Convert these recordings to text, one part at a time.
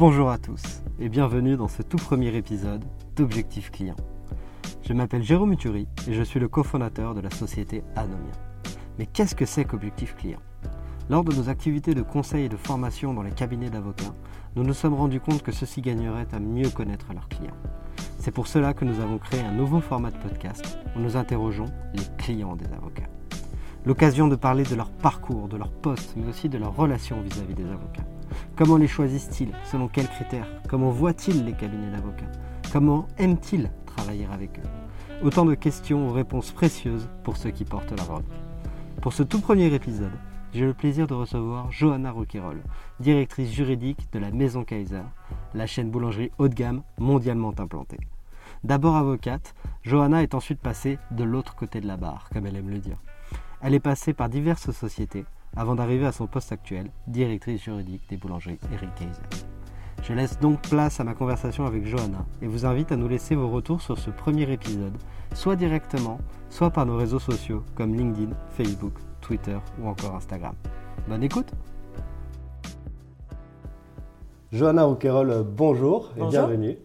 Bonjour à tous et bienvenue dans ce tout premier épisode d'Objectif Client. Je m'appelle Jérôme Uturi et je suis le cofondateur de la société Anomia. Mais qu'est-ce que c'est qu'Objectif Client? Lors de nos activités de conseil et de formation dans les cabinets d'avocats, nous nous sommes rendus compte que ceux-ci gagneraient à mieux connaître leurs clients. C'est pour cela que nous avons créé un nouveau format de podcast où nous interrogeons les clients des avocats. L'occasion de parler de leur parcours, de leur poste, mais aussi de leur relation vis-à-vis des avocats. Comment les choisissent-ils Selon quels critères Comment voient-ils les cabinets d'avocats Comment aiment-ils travailler avec eux Autant de questions aux réponses précieuses pour ceux qui portent la robe. Pour ce tout premier épisode, j'ai le plaisir de recevoir Johanna Roquerol, directrice juridique de la Maison Kaiser, la chaîne boulangerie haut de gamme mondialement implantée. D'abord avocate, Johanna est ensuite passée de l'autre côté de la barre, comme elle aime le dire. Elle est passée par diverses sociétés avant d'arriver à son poste actuel, directrice juridique des boulangeries Eric Kaiser. Je laisse donc place à ma conversation avec Johanna et vous invite à nous laisser vos retours sur ce premier épisode, soit directement, soit par nos réseaux sociaux comme LinkedIn, Facebook, Twitter ou encore Instagram. Bonne écoute Johanna Rouquayrol, bonjour et bienvenue.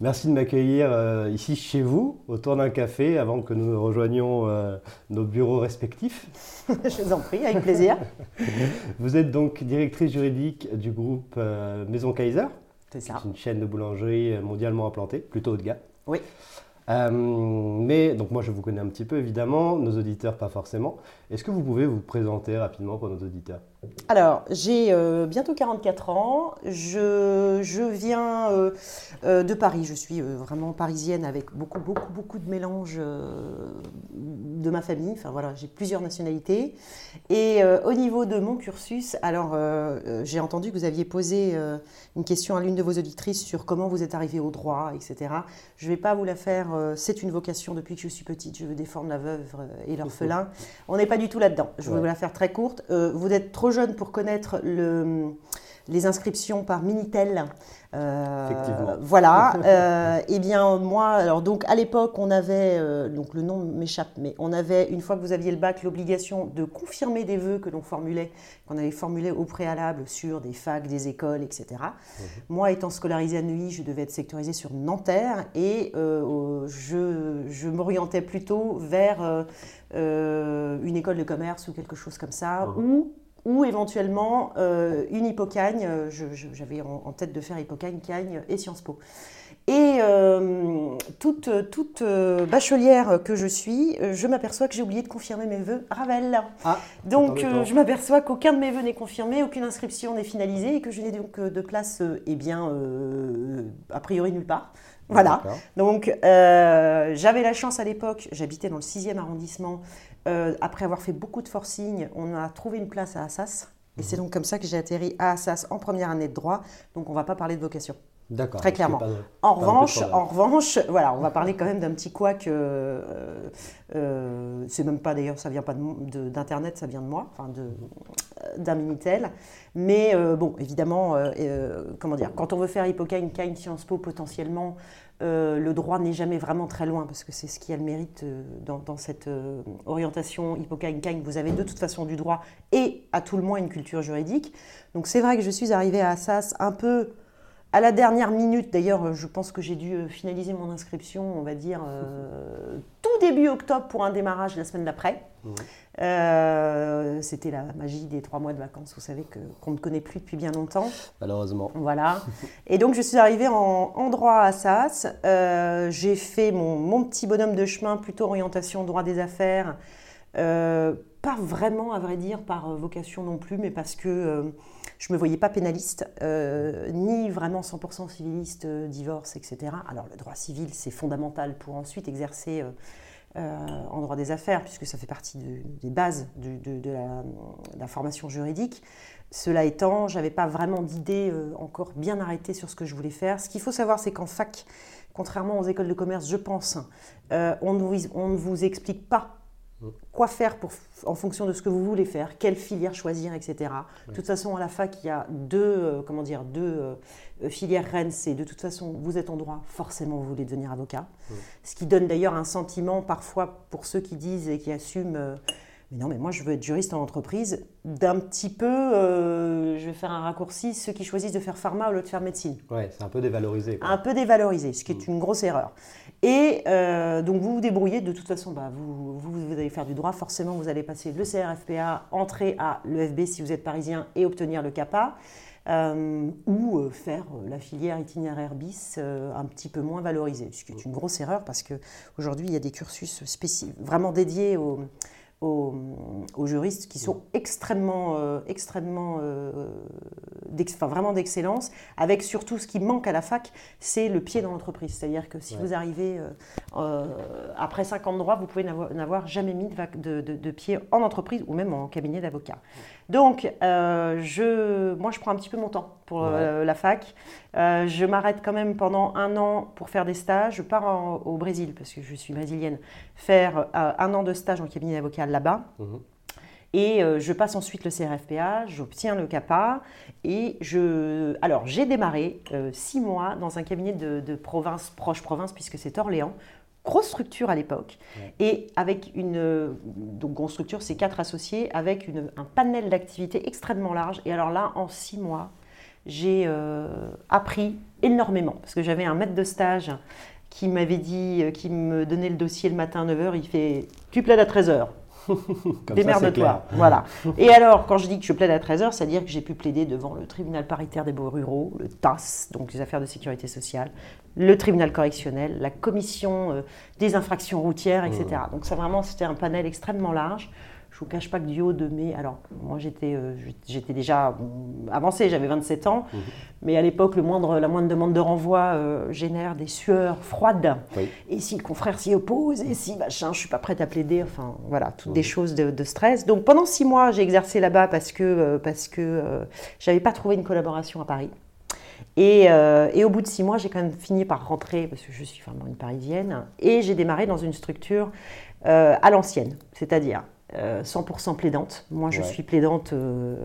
Merci de m'accueillir euh, ici chez vous, autour d'un café, avant que nous rejoignions euh, nos bureaux respectifs. Je vous en prie, avec plaisir. vous êtes donc directrice juridique du groupe euh, Maison Kaiser. C'est ça. C'est une chaîne de boulangerie mondialement implantée, plutôt haut de gamme. Oui. Mais donc moi je vous connais un petit peu évidemment, nos auditeurs pas forcément. Est-ce que vous pouvez vous présenter rapidement pour nos auditeurs? Alors j'ai euh, bientôt 44 ans, je, je viens euh, de Paris, je suis vraiment parisienne avec beaucoup beaucoup beaucoup de mélange de ma famille, enfin voilà j'ai plusieurs nationalités. Et au niveau de mon cursus, alors j'ai entendu que vous aviez posé une question à l'une de vos auditrices sur comment vous êtes arrivé au droit, etc. Je ne vais pas vous la faire euh, c'est une vocation depuis que je suis petite, je veux défendre la veuve euh, et l'orphelin. On n'est pas du tout là-dedans. Je vais vous la faire très courte. Euh, vous êtes trop jeune pour connaître les inscriptions par Minitel. Euh, voilà. euh, eh bien, moi, alors donc à l'époque, on avait, euh, donc le nom m'échappe, mais on avait, une fois que vous aviez le bac, l'obligation de confirmer des vœux que l'on formulait, qu'on avait formulés au préalable sur des facs, des écoles, etc. Mhm. Moi, étant scolarisée à Neuilly, je devais être sectorisée sur Nanterre et euh, je, je m'orientais plutôt vers une école de commerce ou quelque chose comme ça, mhm. ou ou éventuellement euh, une hypocagne. Euh, j'avais en, tête de faire hypocagne, cagne et Sciences Po. Et euh, toute, toute bachelière que je suis, je m'aperçois que j'ai oublié de confirmer mes vœux Ravel. Ah, donc je m'aperçois qu'aucun de mes vœux n'est confirmé, aucune inscription n'est finalisée et que je n'ai donc de place, eh bien, a priori nulle part. Voilà. Donc, j'avais la chance à l'époque, j'habitais dans le 6e arrondissement, euh, après avoir fait beaucoup de forcing, on a trouvé une place à Assas. Et c'est mhm. donc comme ça que j'ai atterri à Assas en première année de droit. Donc on ne va pas parler de vocation. D'accord. Très clairement. en revanche, en revanche, voilà, on va parler quand même d'un petit couac. Euh, euh, c'est même pas d'ailleurs, ça vient pas d'internet, ça vient de moi, enfin d'un minitel. Mais bon, évidemment, comment dire, quand on veut faire Hippocane, Kine, Sciences Po potentiellement, le droit n'est jamais vraiment très loin, parce que c'est ce qui a le mérite dans, cette orientation hippocagne Vous avez de toute façon du droit et à tout le moins une culture juridique. Donc c'est vrai que je suis arrivée à Assas un peu à la dernière minute, d'ailleurs, je pense que j'ai dû finaliser mon inscription, on va dire, tout début octobre pour un démarrage la semaine d'après. Euh, c'était la magie des trois mois de vacances, vous savez, qu'on ne connaît plus depuis bien longtemps. Malheureusement. Voilà. Et donc, je suis arrivée en, droit à Assas. Euh, j'ai fait mon, petit bonhomme de chemin, plutôt orientation droit des affaires. Euh, pas vraiment, à vrai dire, par vocation non plus, mais parce que je ne me voyais pas pénaliste, ni vraiment 100% civiliste, divorce, etc. Alors, le droit civil, c'est fondamental pour ensuite exercer euh, en droit des affaires, puisque ça fait partie des bases de, la, formation juridique. Cela étant, je n'avais pas vraiment d'idée euh, encore bien arrêtée sur ce que je voulais faire. Ce qu'il faut savoir, c'est qu'en fac, contrairement aux écoles de commerce, je pense, euh, on ne vous explique pas quoi faire pour, en fonction de ce que vous voulez faire, quelle filière choisir, etc. De toute façon, à la fac, il y a deux, euh, comment dire, deux euh, filières reines. C'est de toute façon, vous êtes en droit, forcément, vous voulez devenir avocat. Ce qui donne d'ailleurs un sentiment, parfois, pour ceux qui disent et qui assument euh, mais non, mais moi je veux être juriste en entreprise, d'un petit peu, je vais faire un raccourci, ceux qui choisissent de faire pharma au lieu de faire médecine. Ouais, c'est un peu dévalorisé. Un peu dévalorisé, ce qui est mm. une grosse erreur. Et euh, donc vous vous débrouillez, de toute façon, bah, vous, vous, allez faire du droit, forcément vous allez passer le CRFPA, entrer à l'EFB si vous êtes parisien et obtenir le CAPA. Euh, ou euh, faire la filière itinéraire bis un petit peu moins valorisée, ce qui est une grosse erreur parce qu'aujourd'hui il y a des cursus spécifiques, vraiment dédiés aux, aux, juristes qui sont extrêmement, euh, extrêmement euh, enfin, vraiment d'excellence, avec surtout ce qui manque à la fac, c'est le pied dans l'entreprise. C'est-à-dire que si vous arrivez euh, après 5 ans de droit, vous pouvez n'avoir jamais mis de, de, de, pied en entreprise ou même en cabinet d'avocat. Donc, je, moi, je prends un petit peu mon temps pour la fac. Je m'arrête quand même pendant un an pour faire des stages. Je pars au Brésil, parce que je suis brésilienne, faire un an de stage en cabinet d'avocat là-bas. Mhm. Et euh, je passe ensuite le CRFPA, j'obtiens le CAPA et je. Alors, j'ai démarré euh, six mois dans un cabinet de, province, proche province, puisque c'est Orléans. Grosse structure à l'époque. Et avec une. Donc, grosse structure, c'est quatre associés, avec une, un panel d'activités extrêmement large. Et alors là, en six mois, j'ai euh, appris énormément. Parce que j'avais un maître de stage qui m'avait dit, qui me donnait le dossier le matin à 9h, il fait Tu plaides à 13h. Démerde-toi. Voilà. Et alors, quand je dis que je plaide à 13h, c'est-à-dire que j'ai pu plaider devant le tribunal paritaire des beaux ruraux, le TAS, donc les affaires de sécurité sociale, le tribunal correctionnel, la commission euh, des infractions routières, etc. Mmh. Donc ça vraiment, c'était un panel extrêmement large. Je ne vous cache pas que du haut de mes... Alors, moi, j'étais euh, j'étais déjà avancée, j'avais 27 ans, mhm. mais à l'époque, moindre, la moindre demande de renvoi euh, génère des sueurs froides. Et si le confrère s'y oppose, et si machin, je ne suis pas prête à plaider, enfin, voilà, toutes des mhm. choses de, stress. Donc, pendant six mois, j'ai exercé là-bas parce que, euh, parce que je n'avais pas trouvé une collaboration à Paris. Et, et, au bout de six mois, j'ai quand même fini par rentrer, parce que je suis vraiment une parisienne, et j'ai démarré dans une structure à l'ancienne, c'est-à-dire 100% euh, plaidante. Moi, je suis plaidante, euh,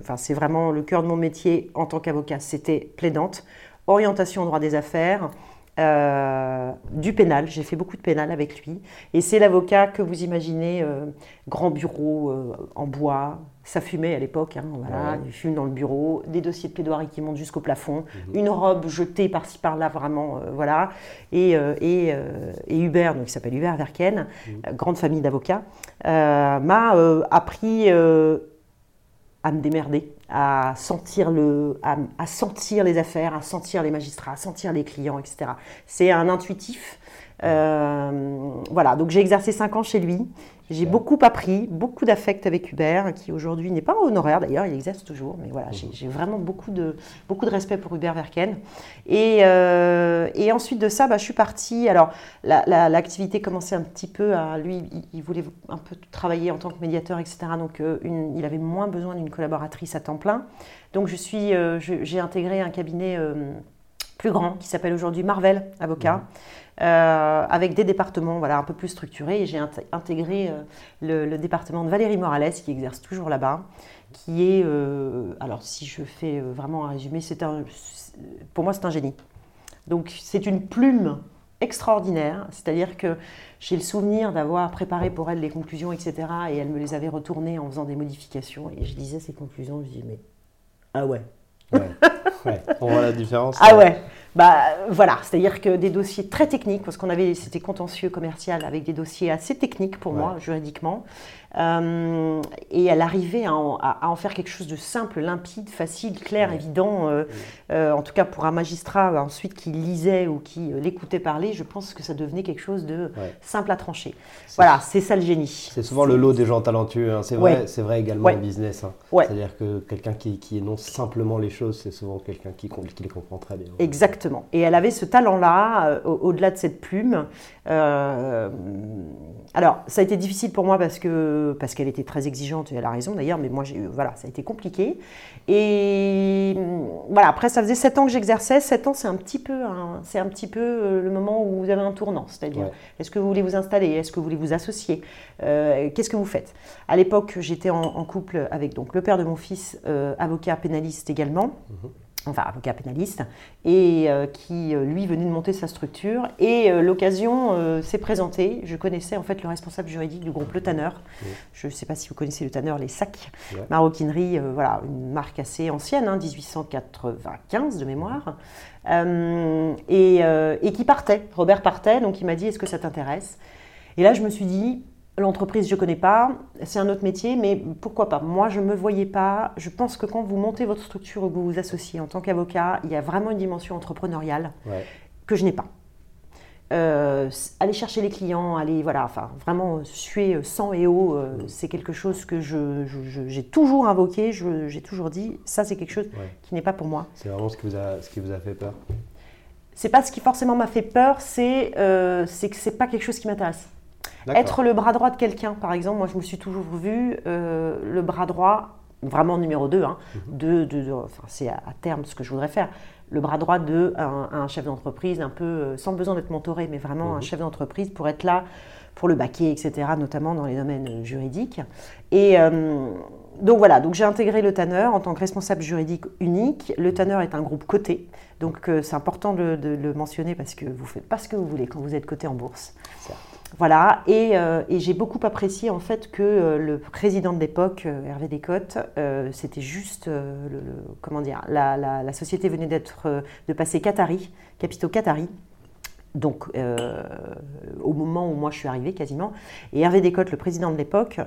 enfin, c'est vraiment le cœur de mon métier en tant qu'avocat, c'était plaidante. Orientation au droit des affaires, euh, du pénal. J'ai fait beaucoup de pénal avec lui. Et c'est l'avocat que vous imaginez, grand bureau en bois, ça fumait à l'époque, hein, voilà, il fume dans le bureau, des dossiers de plaidoirie qui montent jusqu'au plafond, mhm. une robe jetée par-ci par-là, vraiment, voilà. Et, et, et, Hubert, donc il s'appelle Hubert Verken, mhm. grande famille d'avocats, m'a appris à me démerder, à sentir, le, à, sentir les affaires, à sentir les magistrats, à sentir les clients, etc. C'est un intuitif. Euh, voilà, donc j'ai exercé cinq ans chez lui. J'ai beaucoup appris, beaucoup d'affect avec Hubert, qui aujourd'hui n'est pas honoraire d'ailleurs, il exerce toujours, mais voilà, j'ai mhm. vraiment beaucoup de, beaucoup de respect pour Hubert Verken. Et, euh, et ensuite de ça, bah, je suis partie. Alors, l'activité commençait un petit peu à. Lui, il, voulait un peu travailler en tant que médiateur, etc. Donc, euh, une, il avait moins besoin d'une collaboratrice à temps plein. Donc, je suis, euh, j'ai intégré un cabinet plus grand qui s'appelle aujourd'hui Marvel Avocat. Mhm. Euh, avec des départements voilà, un peu plus structurés. Et j'ai intégré euh, le, département de Valérie Morales, qui exerce toujours là-bas, qui est, euh, alors si je fais vraiment un résumé, c'est un, pour moi c'est un génie. Donc c'est une plume extraordinaire, c'est-à-dire que j'ai le souvenir d'avoir préparé pour elle les conclusions, etc. Et elle me les avait retournées en faisant des modifications. Et je disais ces conclusions, je disais, mais ah ouais. Ouais, on voit la différence. Ah ouais. Bah voilà, c'est-à-dire que des dossiers très techniques, parce qu'on avait, c'était contentieux commercial avec des dossiers assez techniques pour moi, juridiquement. Euh, et elle arrivait à en, faire quelque chose de simple, limpide, facile, clair, évident. Euh, euh, en tout cas, pour un magistrat ensuite qui lisait ou qui l'écoutait parler, je pense que ça devenait quelque chose de simple à trancher. Voilà, c'est ça le génie. C'est souvent le lot des gens talentueux. Hein. C'est vrai, c'est vrai également en business. Hein. C'est-à-dire que quelqu'un qui, qui, énonce simplement les choses, c'est souvent quelqu'un qui, qui, les comprend très bien. Exactement. Et elle avait ce talent-là, au-delà de cette plume. alors, ça a été difficile pour moi parce que parce qu'elle était très exigeante, et elle a raison d'ailleurs, mais moi, voilà, ça a été compliqué. Et voilà, après, ça faisait 7 ans que j'exerçais. 7 ans, c'est un petit peu, c'est un petit peu euh, le moment où vous avez un tournant. C'est-à-dire, est-ce que vous voulez vous installer Est-ce que vous voulez vous associer euh, Qu'est-ce que vous faites? À l'époque, j'étais en, couple avec donc, le père de mon fils, euh, avocat pénaliste également. Mhm enfin avocat pénaliste, et euh, qui euh, lui venait de monter sa structure. Et euh, l'occasion s'est présentée. Je connaissais en fait le responsable juridique du groupe Le Tanner. Je ne sais pas si vous connaissez Le Tanner, les sacs, maroquinerie, voilà, une marque assez ancienne, 1895 hein, de mémoire, et, et qui partait. Robert partait, donc il m'a dit est-ce que ça t'intéresse? Et là je me suis dit L'entreprise, je ne connais pas, c'est un autre métier, mais pourquoi pas? Moi, je ne me voyais pas. Je pense que quand vous montez votre structure ou que vous vous associez en tant qu'avocat, il y a vraiment une dimension entrepreneuriale que je n'ai pas. Euh, aller chercher les clients, aller voilà, enfin vraiment suer sang et eau, euh, c'est quelque chose que j'ai toujours invoqué, j'ai toujours dit, ça c'est quelque chose qui n'est pas pour moi. C'est vraiment ce qui vous a, ce qui vous a fait peur? C'est pas ce qui forcément m'a fait peur, c'est euh, que c'est pas quelque chose qui m'intéresse. Être le bras droit de quelqu'un, par exemple, moi je me suis toujours vu euh, le bras droit, vraiment numéro 2, hein, mhm. de, enfin, c'est à, terme ce que je voudrais faire, le bras droit de un, chef d'entreprise, un peu euh, sans besoin d'être mentoré, mais vraiment un mhm. chef d'entreprise pour être là pour le baquer, etc., notamment dans les domaines euh, juridiques. Et donc voilà, donc j'ai intégré le Tanner en tant que responsable juridique unique. Le Tanner est un groupe coté, donc c'est important de, le mentionner parce que vous faites pas ce que vous voulez quand vous êtes coté en bourse. Voilà, euh, et, j'ai beaucoup apprécié en fait que euh, le président de l'époque, euh, Hervé Descottes, c'était juste, comment dire, la, société venait d'être, de passer Qatari, capitaux Qatari. Donc, au moment où moi je suis arrivée quasiment, et Hervé Descottes, le président de l'époque,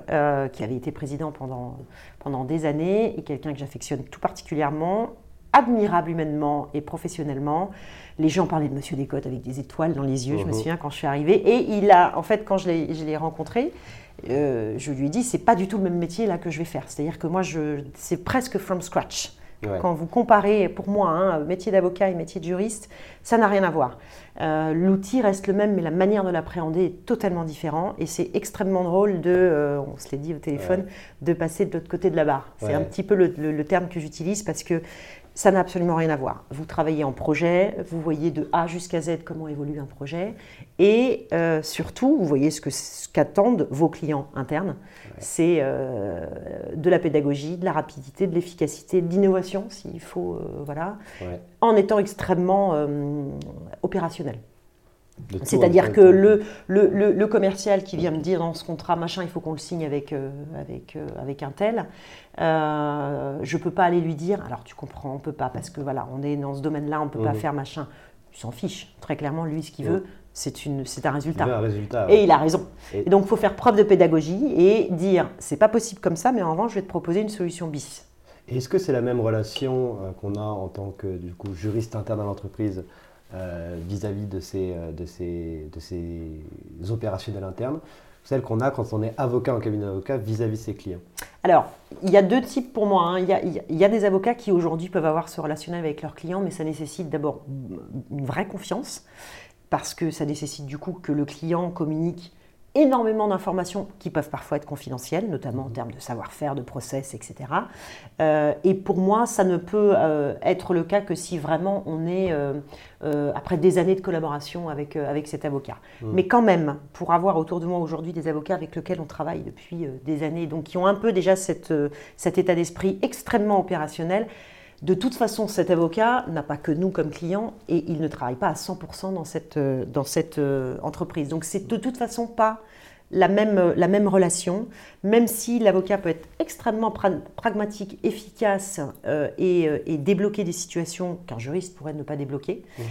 qui avait été président pendant, pendant des années, et quelqu'un que j'affectionne tout particulièrement, admirable humainement et professionnellement, les gens parlaient de Monsieur Descotes avec des étoiles dans les yeux, je me uh-huh. souviens quand je suis arrivée. Et il a, en fait, quand je l'ai rencontré, euh, je lui ai dit, c'est pas du tout le même métier là que je vais faire. C'est-à-dire que moi, c'est presque from scratch. Quand vous comparez, pour moi, hein, métier d'avocat et métier de juriste, ça n'a rien à voir. Euh, l'outil reste le même, mais la manière de l'appréhender est totalement différente. Et c'est extrêmement drôle de, euh, on se l'est dit au téléphone, de passer de l'autre côté de la barre. C'est un petit peu le terme que j'utilise parce que ça n'a absolument rien à voir. Vous travaillez en projet, vous voyez de A jusqu'à Z comment évolue un projet, et euh, surtout, vous voyez ce qu'attendent vos clients internes. C'est euh, de la pédagogie, de la rapidité, de l'efficacité, de l'innovation, s'il faut, euh, voilà, en étant extrêmement opérationnel. C'est-à-dire que le, le, le, commercial qui vient me dire dans ce contrat, machin, il faut qu'on le signe avec, euh, avec, euh, avec un tel, euh, je ne peux pas aller lui dire, alors tu comprends, on ne peut pas, parce que voilà, on est dans ce domaine-là, on ne peut pas mhm. faire machin. Il s'en fiche. Très clairement, lui, ce qu'il veut, c'est un résultat. Un résultat Et il a raison. Et, donc, il faut faire preuve de pédagogie et dire, c'est pas possible comme ça, mais en revanche, je vais te proposer une solution bis. Est-ce que c'est la même relation qu'on a en tant que du coup, juriste interne à l'entreprise euh, vis-à-vis de, ces, euh, de, ces, de ces opérationnels internes, celle qu'on a quand on est avocat en cabinet d'avocat vis-à-vis de ses clients Alors, il y a deux types pour moi. Hein. Il, y a, il, y a, des avocats qui aujourd'hui peuvent avoir ce relationnel avec leurs clients, mais ça nécessite d'abord une vraie confiance, parce que ça nécessite du coup que le client communique énormément d'informations qui peuvent parfois être confidentielles, notamment en termes de savoir-faire, de process, etc. Euh, et pour moi, ça ne peut euh, être le cas que si vraiment on est, euh, après des années de collaboration avec, avec cet avocat. Mmh. Mais quand même, pour avoir autour de moi aujourd'hui des avocats avec lesquels on travaille depuis des années, donc qui ont un peu déjà cette, cet état d'esprit extrêmement opérationnel, De toute façon, cet avocat n'a pas que nous comme clients et il ne travaille pas à 100% dans cette, euh, dans cette euh, entreprise. Donc c'est de toute façon pas la même, euh, la même relation, même si l'avocat peut être extrêmement pragmatique, efficace et, et, débloquer des situations qu'un juriste pourrait ne pas débloquer, mmh.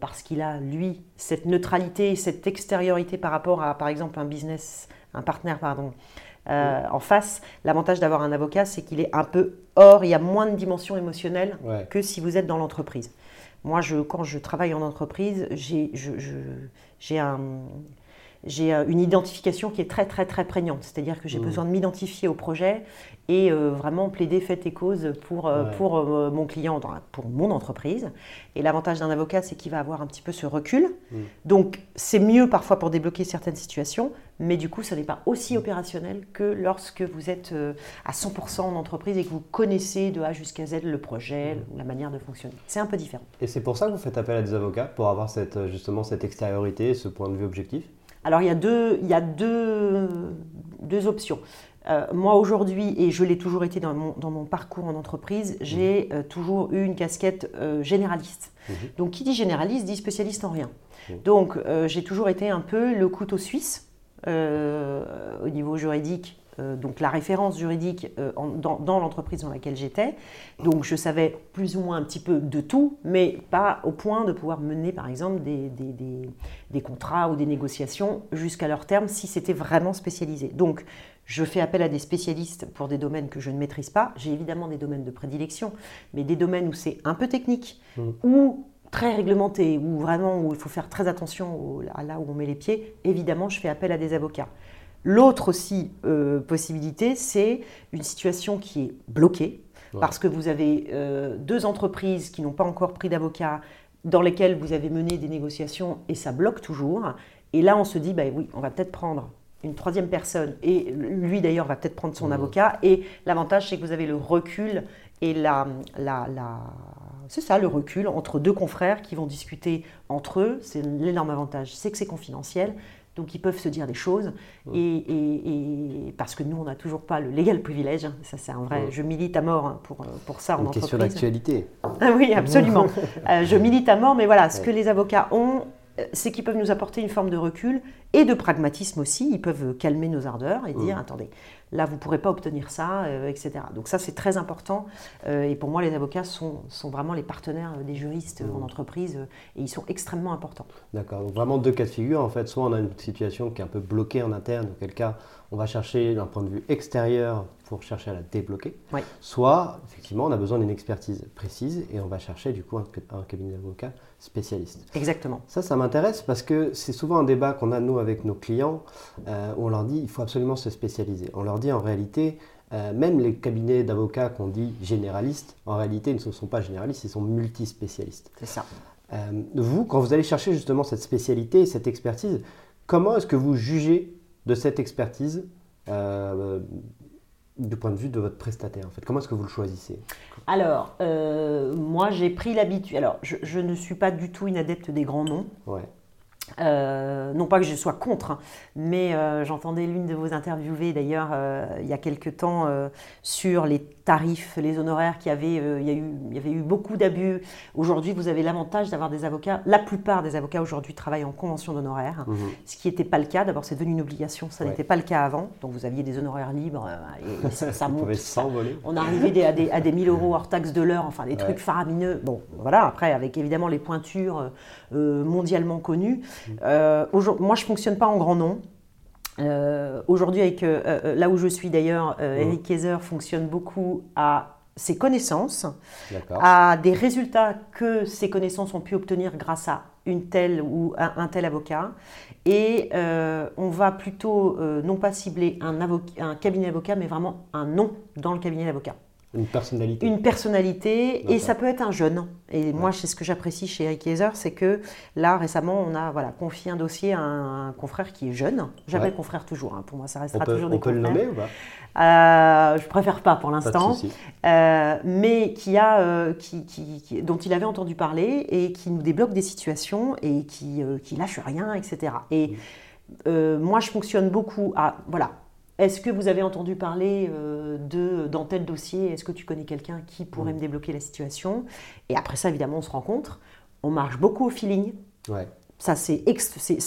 parce qu'il a, lui, cette neutralité, cette extériorité par rapport à, par exemple, un business, un partenaire, pardon, euh, en face. L'avantage d'avoir un avocat, c'est qu'il est un peu hors, il y a moins de dimension émotionnelle que si vous êtes dans l'entreprise. Moi, je, quand je travaille en entreprise, j'ai un j'ai une identification qui est très très très prégnante. C'est-à-dire que j'ai mmh. besoin de m'identifier au projet et euh, vraiment plaider fait et cause pour, euh, pour euh, mon client, pour mon entreprise. Et l'avantage d'un avocat, c'est qu'il va avoir un petit peu ce recul. Mmh. Donc c'est mieux parfois pour débloquer certaines situations, mais du coup, ce n'est pas aussi mmh. opérationnel que lorsque vous êtes à 100% en entreprise et que vous connaissez de A jusqu'à Z le projet, la manière de fonctionner. C'est un peu différent. Et c'est pour ça que vous faites appel à des avocats, pour avoir cette, justement cette extériorité, ce point de vue objectif? Alors il y a deux, il y a deux, deux options. Euh, moi aujourd'hui, et je l'ai toujours été dans mon, dans mon, parcours en entreprise, j'ai mmh. euh, toujours eu une casquette euh, généraliste. Mmh. Donc qui dit généraliste dit spécialiste en rien. Mmh. Donc j'ai toujours été un peu le couteau suisse au niveau juridique euh, donc la référence juridique euh, dans, l'entreprise dans laquelle j'étais. Donc je savais plus ou moins un petit peu de tout, mais pas au point de pouvoir mener par exemple des, des, contrats ou des négociations jusqu'à leur terme si c'était vraiment spécialisé. Donc je fais appel à des spécialistes pour des domaines que je ne maîtrise pas. J'ai évidemment des domaines de prédilection, mais des domaines où c'est un peu technique, mmh. ou très réglementé, ou vraiment où il faut faire très attention à là où on met les pieds, évidemment, je fais appel à des avocats. L'autre aussi euh, possibilité, c'est une situation qui est bloquée, parce que vous avez euh, deux entreprises qui n'ont pas encore pris d'avocat, dans lesquelles vous avez mené des négociations et ça bloque toujours. Et là, on se dit, bah oui, on va peut-être prendre une troisième personne, et lui d'ailleurs va peut-être prendre son avocat, et l'avantage c'est que vous avez le recul et la, la, la c'est ça le recul entre deux confrères qui vont discuter entre eux, c'est l'énorme avantage, c'est que c'est confidentiel, donc ils peuvent se dire des choses. Et, parce que nous, on n'a toujours pas le légal privilège. Ça, c'est un vrai. Je milite à mort pour, pour ça en Une question d'actualité. Ah oui, absolument. Euh, je milite à mort, mais voilà, ce que les avocats ont, c'est qu'ils peuvent nous apporter une forme de recul et de pragmatisme aussi. Ils peuvent calmer nos ardeurs et dire attendez, là vous ne pourrez pas obtenir ça, euh, etc. Donc ça c'est très important. Euh, et pour moi les avocats sont, sont, vraiment les partenaires des juristes en entreprise et ils sont extrêmement importants. D'accord. Donc vraiment deux cas de figure en fait. Soit on a une situation qui est un peu bloquée en interne, auquel cas on va chercher d'un point de vue extérieur pour chercher à la débloquer. Soit, effectivement, on a besoin d'une expertise précise et on va chercher du coup un, cabinet d'avocats spécialiste. Exactement. Ça, ça m'intéresse parce que c'est souvent un débat qu'on a, nous, avec nos clients, euh, où on leur dit il faut absolument se spécialiser. On leur dit en réalité, euh, même les cabinets d'avocats qu'on dit généralistes, en réalité, ils ne sont pas généralistes, ils sont multispécialistes. C'est ça. Euh, vous, quand vous allez chercher justement cette spécialité, cette expertise, comment est-ce que vous jugez de cette expertise du point de vue de votre prestataire en fait Comment est-ce que vous le choisissez? Alors, euh, moi j'ai pris l'habitude. Alors, je, je, ne suis pas du tout une adepte des grands noms. Ouais. Euh, non pas que je sois contre, hein, mais euh, j'entendais l'une de vos interviewées d'ailleurs euh, il y a quelque temps sur les tarifs, les honoraires qui avaient, il, y a eu, il y avait eu beaucoup d'abus. Aujourd'hui, vous avez l'avantage d'avoir des avocats. La plupart des avocats aujourd'hui travaillent en convention d'honoraires, mhm. ce qui n'était pas le cas. D'abord, c'est devenu une obligation, ça n'était pas le cas avant. Donc, vous aviez des honoraires libres et, ça, monte. s'envoler. On arrivait à des, à des 1000 euros hors taxe de l'heure, enfin des trucs faramineux. Bon, voilà. Après, avec évidemment les pointures mondialement connues. Euh, moi, je fonctionne pas en grand nom. Euh, aujourd'hui, avec euh, là où je suis d'ailleurs, Eric Kaiser fonctionne beaucoup à ses connaissances, à des résultats que ses connaissances ont pu obtenir grâce à une telle ou un, tel avocat. Et on va plutôt non pas cibler un, un cabinet d'avocat, mais vraiment un nom dans le cabinet d'avocat. Une personnalité. Une personnalité, et ça peut être un jeune. Et moi, c'est ce que j'apprécie chez Eric Kaiser, c'est que là, récemment, on a voilà, confié un dossier à un, confrère qui est jeune. J'appelle confrère toujours, hein. pour moi, ça restera toujours des On peut le nommer ou pas? Euh, Je préfère pas pour l'instant. Euh, mais qui a, euh, qui, qui, dont il avait entendu parler et qui nous débloque des situations et qui, qui lâche rien, etc. Et mm. moi, je fonctionne beaucoup à, voilà, est-ce que vous avez entendu parler euh, de, dans tel dossier Est-ce que tu connais quelqu'un qui pourrait Mm. me débloquer la situation? Et après ça, évidemment, on se rencontre. On marche beaucoup au feeling. Ouais. Ça, c'est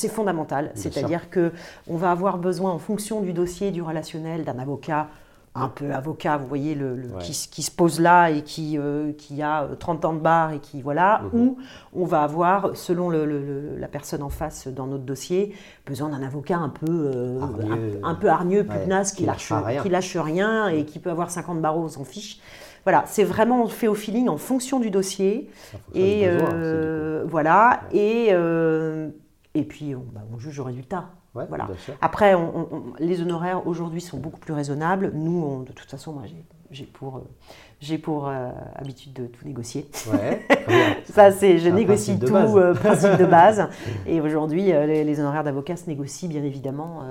fondamental. C'est-à-dire que on va avoir besoin, en fonction du dossier, du relationnel, d'un avocat, un peu avocat, vous voyez, le, le- Ouais. qui, se pose là et qui, euh, qui a euh, 30 ans de bar et qui, voilà, Mhm. ou on va avoir, selon le- la personne en face dans notre dossier, besoin d'un avocat un peu, euh, Hargneux. un, un peu hargneux, Ouais, pugnace, qui, qui lâche, rien. qui lâche rien et qui peut avoir 50 barreaux, on s'en fiche. Voilà, c'est vraiment fait au feeling en fonction du dossier. Et besoin, euh, voilà, et, euh, et puis on, bah, on juge au résultat. Ouais, voilà. Après, on- on- on- les honoraires aujourd'hui sont beaucoup plus raisonnables. Nous, on- de toute façon, moi, j'ai- pour, euh, pour euh, habitude de tout négocier. Ouais. Ça, c'est, je négocie tout, euh, principe de base. Et aujourd'hui, euh, les, les honoraires d'avocats se négocient, bien évidemment,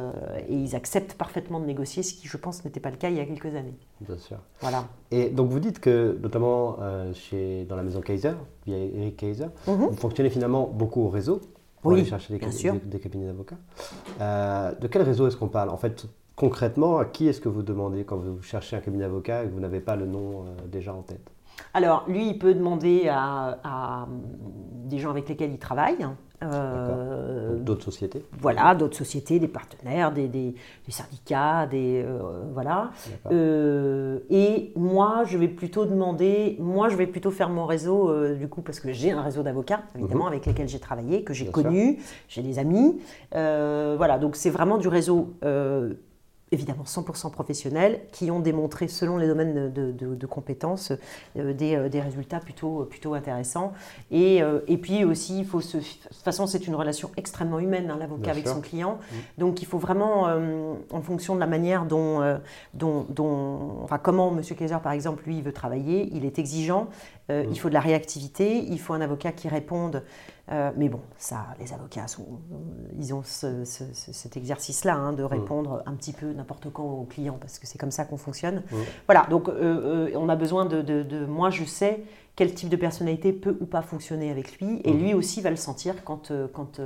et ils acceptent parfaitement de négocier, ce qui, je pense, n'était pas le cas il y a quelques années. Bien sûr. Voilà. Et donc vous dites que, notamment chez, dans la maison Kaiser, via Eric Kaiser, Mhm. vous fonctionnez finalement beaucoup au réseau pour Oui, aller chercher des, bien cab- sûr. des- des cabinets d'avocats. Euh, de quel réseau est-ce qu'on parle? En fait, concrètement, à qui est-ce que vous demandez quand vous cherchez un cabinet d'avocat et que vous n'avez pas le nom euh, déjà en tête? Alors, lui, il peut demander à, à, hum, des gens avec lesquels il travaille. Euh, D'autres sociétés voilà, d'autres sociétés, des partenaires, des, des- des syndicats, des euh, voilà. Euh, et moi, je vais plutôt demander, moi, je vais plutôt faire mon réseau du coup parce que j'ai un réseau d'avocats évidemment avec lesquels j'ai travaillé, que j'ai Mhm. Connu, j'ai des amis, voilà. Donc c'est vraiment du réseau. Euh, évidemment 100% professionnels, qui ont démontré, selon les domaines de, de- de compétences, euh, des, euh, des résultats plutôt, plutôt intéressants. Et, euh, et puis aussi, il faut se... De toute façon, c'est une relation extrêmement humaine, hein, l'avocat avec sûr. son client. Donc il faut vraiment, euh, en fonction de la manière dont, euh, dont, dont- enfin comment M. Kaiser par exemple lui veut travailler, il est exigeant, euh, il faut de la réactivité, il faut un avocat qui réponde. Euh, mais bon, ça, les avocats sont, ils ont ce- ce- ce- cet exercice-là hein, de répondre un petit peu n'importe quand aux clients parce que c'est comme ça qu'on fonctionne. Voilà, donc euh, on a besoin de, de- de- moi je sais quel type de personnalité peut ou pas fonctionner avec lui et lui aussi va le sentir quand quand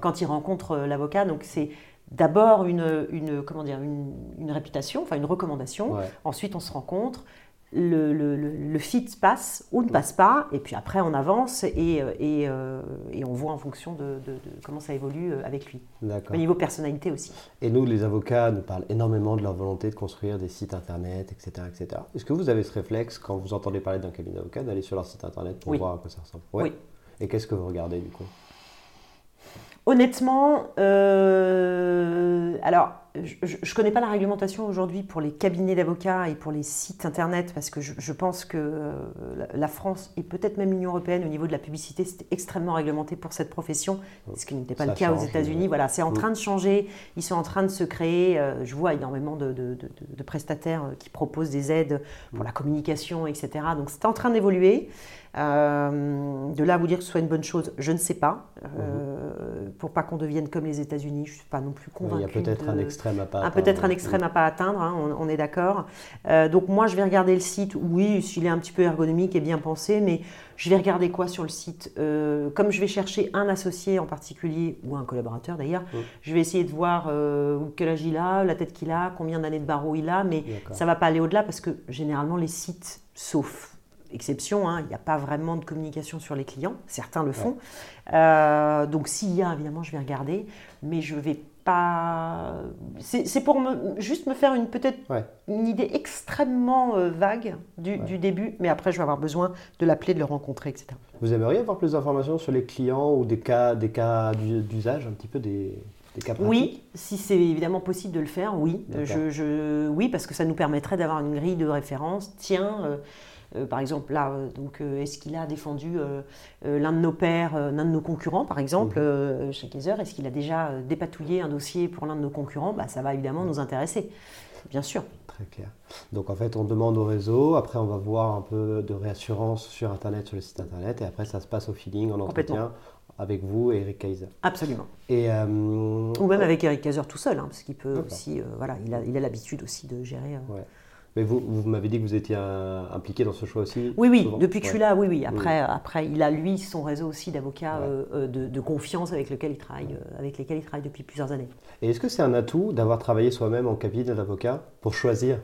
quand il rencontre l'avocat. Donc c'est d'abord une, une, comment dire, une, une réputation, enfin une recommandation. Ouais. Ensuite, on se rencontre. Le, le, le, le fit passe ou ne passe pas, et puis après on avance et, euh, et, euh, et on voit en fonction de, de- de comment ça évolue euh, avec lui. Au niveau personnalité aussi. Et nous, les avocats, nous parlent énormément de leur volonté de construire des sites internet, etc. etc. Est-ce que vous avez ce réflexe, quand vous entendez parler d'un cabinet d'avocats, d'aller sur leur site internet pour Oui. voir à quoi ça ressemble? Ouais. Oui. Et qu'est-ce que vous regardez du coup? Honnêtement, euh, alors je ne connais pas la réglementation aujourd'hui pour les cabinets d'avocats et pour les sites internet parce que je, je pense que euh, la- France et peut-être même l'Union européenne au niveau de la publicité c'était extrêmement réglementé pour cette profession, ce qui n'était pas Ça le cas aux États-Unis. Voilà, c'est en Mm. train de changer. Ils sont en train de se créer. euh, je vois énormément de, de- de- de prestataires qui proposent des aides pour la communication, etc. Donc c'est en train d'évoluer. Euh, de là à vous dire que ce soit une bonne chose, je ne sais pas. Euh, Pour pas qu'on devienne comme les États-Unis, je ne suis pas non plus Il y convaincue. a peut-être de- un extrême à pas ah, atteindre. peut-être un extrême à pas atteindre, hein, on, on est d'accord. Euh, donc moi, je vais regarder le site. Oui, s'il est un petit peu ergonomique et bien pensé, mais je vais regarder quoi sur le site? Euh, Comme je vais chercher un associé en particulier ou un collaborateur d'ailleurs, Mm. je vais essayer de voir quel âge il a, la tête qu'il a, combien d'années de barreau il a, mais ça va pas aller au-delà parce que généralement les sites, sauf exception, hein, il n'y a pas vraiment de communication sur les clients. Certains le font. Euh, donc s'il y a, évidemment, je vais regarder, mais je vais pas. C'est pour me, juste me faire une peut-être Ouais. une idée extrêmement euh, vague du, du début, mais après je vais avoir besoin de l'appeler, de le rencontrer, etc. Vous aimeriez avoir plus d'informations sur les clients ou des cas, des cas d'u- d'usage, un petit peu des, Oui, si c'est évidemment possible de le faire, oui. Euh. Je, je- oui, parce que ça nous permettrait d'avoir une grille de référence. Tiens, euh, par exemple, là, euh, donc, euh, est-ce qu'il a défendu euh, euh, l'un de nos pairs, euh, l'un de nos concurrents, par exemple, Mhm. euh, chez Kaiser? Est-ce qu'il a déjà euh, dépatouillé un dossier pour l'un de nos concurrents? Bah, Ça va évidemment nous intéresser, bien sûr. Très clair. Donc en fait, on demande au réseau, après on va voir un peu de réassurance sur Internet, sur le site Internet, et après ça se passe au feeling, en entretien, avec vous et Eric Kaiser. Absolument. Et, euh, Ou même avec Eric Kaiser tout seul, hein, parce qu'il peut aussi, euh, voilà, il a il a l'habitude aussi de gérer, euh, Ouais. Mais vous, vous m'avez dit que vous étiez euh, impliqué dans ce choix aussi Oui, oui, souvent depuis que je suis Ouais. là, oui, oui. Après, après, il a lui son réseau aussi d'avocats Ouais. euh, euh, de, de confiance avec, lequel il travaille, euh, avec lesquels il travaille depuis plusieurs années. Et est-ce que c'est un atout d'avoir travaillé soi-même en cabinet d'avocat pour choisir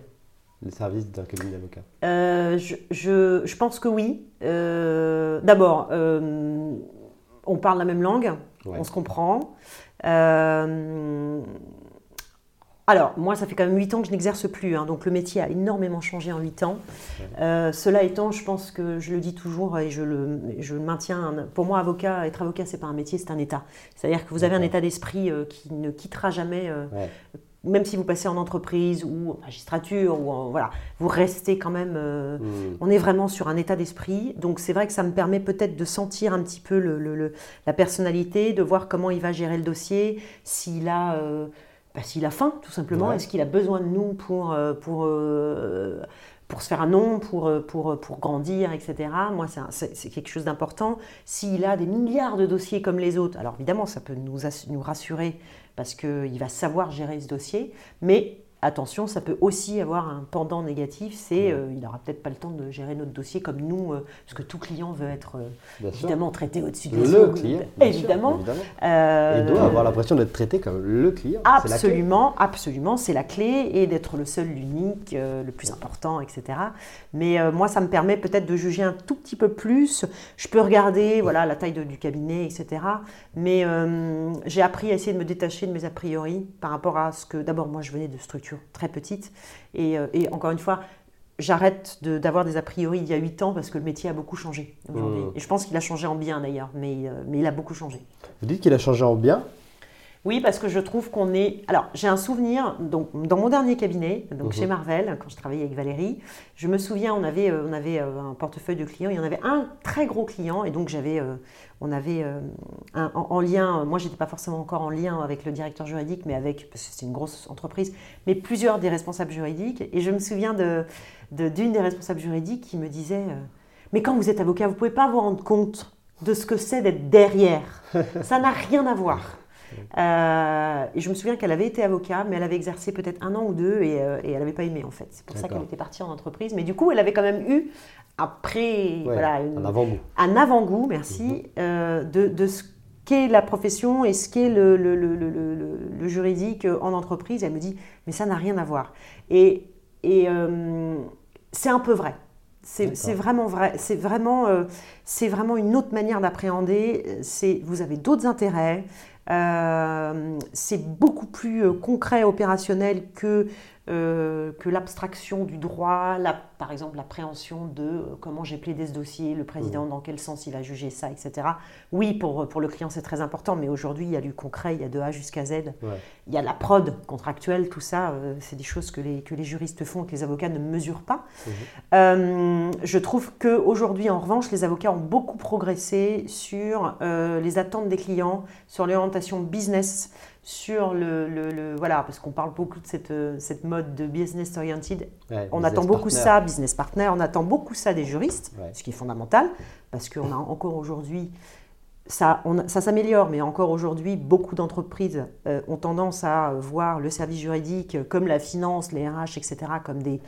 le service d'un cabinet d'avocat? Euh, je, je- je pense que oui. D'abord, on parle la même langue, Ouais. on se comprend. Alors, moi, ça fait quand même 8 ans que je n'exerce plus, hein, donc le métier a énormément changé en 8 ans. Euh, cela étant, je pense que je le dis toujours et je le, je le maintiens. Pour moi, avocat, être avocat, c'est pas un métier, c'est un état. C'est-à-dire que vous avez un état d'esprit euh, qui ne quittera jamais euh, Ouais. même si vous passez en entreprise ou en magistrature, ou en, voilà, vous restez quand même. Hmm. On est vraiment sur un état d'esprit. Donc c'est vrai que ça me permet peut-être de sentir un petit peu le- la personnalité, de voir comment il va gérer le dossier, s'il a, bah, s'il a faim, tout simplement. Ouais. Est-ce qu'il a besoin de nous pour. euh, pour euh, pour se faire un nom, pour, euh, pour, pour grandir, etc. Moi, c'est quelque chose d'important. S'il a des milliards de dossiers comme les autres, alors évidemment, ça peut nous, nous rassurer parce qu'il va savoir gérer ce dossier, mais attention, ça peut aussi avoir un pendant négatif, c'est euh, il n'aura peut-être pas le temps de gérer notre dossier comme nous, euh, parce que tout client veut être euh, sûr. évidemment traité au-dessus de Le client. sûr, évidemment. Euh, Il doit avoir l'impression d'être traité comme le client. Absolument, absolument, c'est la clé et d'être le seul, l'unique, le plus important, etc. Mais moi, ça me permet peut-être de juger un tout petit peu plus. Je peux regarder, voilà, la taille de- du cabinet, etc. Mais j'ai appris à essayer de me détacher de mes a priori par rapport à ce que, d'abord, moi, je venais de très petites et, euh, et encore une fois. J'arrête de- d'avoir des a priori il y a 8 ans parce que le métier a beaucoup changé aujourd'hui. Mmh. Et je pense qu'il a changé en bien d'ailleurs, mais, euh, mais il a beaucoup changé. Vous dites qu'il a changé en bien. Oui, parce que je trouve qu'on est. Alors, j'ai un souvenir, donc, dans mon dernier cabinet, donc Mhm. chez Marvel, quand je travaillais avec Valérie, je me souviens, on avait, euh, on avait euh, un portefeuille de clients, il y en avait un très gros client, et donc j'avais, euh, on avait un- en, en lien, moi j'étais pas forcément encore en lien avec le directeur juridique, mais avec, parce que c'est une grosse entreprise, mais plusieurs des responsables juridiques, et je me souviens de- de- d'une des responsables juridiques qui me disait Mais quand vous êtes avocat, vous pouvez pas vous rendre compte de ce que c'est d'être derrière. Ça n'a rien à voir. Euh, et je me souviens qu'elle avait été avocat, mais elle avait exercé peut-être un an ou deux et, euh, et elle n'avait pas aimé en fait. C'est pour ça qu'elle était partie en entreprise. Mais du coup, elle avait quand même eu, après, Ouais, voilà, une- Un avant-goût. un avant-goût, merci, euh, de, de ce qu'est la profession et ce qu'est le, le- le- le- le- le juridique en entreprise. Elle me dit, mais ça n'a rien à voir. Et, et, c'est un peu vrai. C'est vraiment vrai. C'est vraiment, euh, c'est vraiment une autre manière d'appréhender. Vous avez d'autres intérêts. Euh, c'est beaucoup plus euh, concret, opérationnel que, euh, que l'abstraction du droit, la, par exemple l'appréhension de euh, comment j'ai plaidé ce dossier, le président dans quel sens il a jugé ça, etc. Oui, pour, pour le client c'est très important, mais aujourd'hui il y a du concret, il y a de A jusqu'à Z, Ouais. il y a la prod contractuelle, tout ça, euh, c'est des choses que les, que les juristes font et que les avocats ne mesurent pas. Euh, je trouve qu'aujourd'hui, en revanche, les avocats ont beaucoup progressé sur les attentes des clients, sur l'orientation business, sur le, le- le- voilà, parce qu'on parle beaucoup de cette, euh, cette mode de business oriented. Ouais, On business attend beaucoup partner. ça, business partner, on attend beaucoup ça des juristes, Ouais. ce qui est fondamental, parce qu'on a encore aujourd'hui, ça, on ça s'améliore, mais encore aujourd'hui, beaucoup d'entreprises euh, ont tendance à voir le service juridique comme la finance, les RH, etc., comme des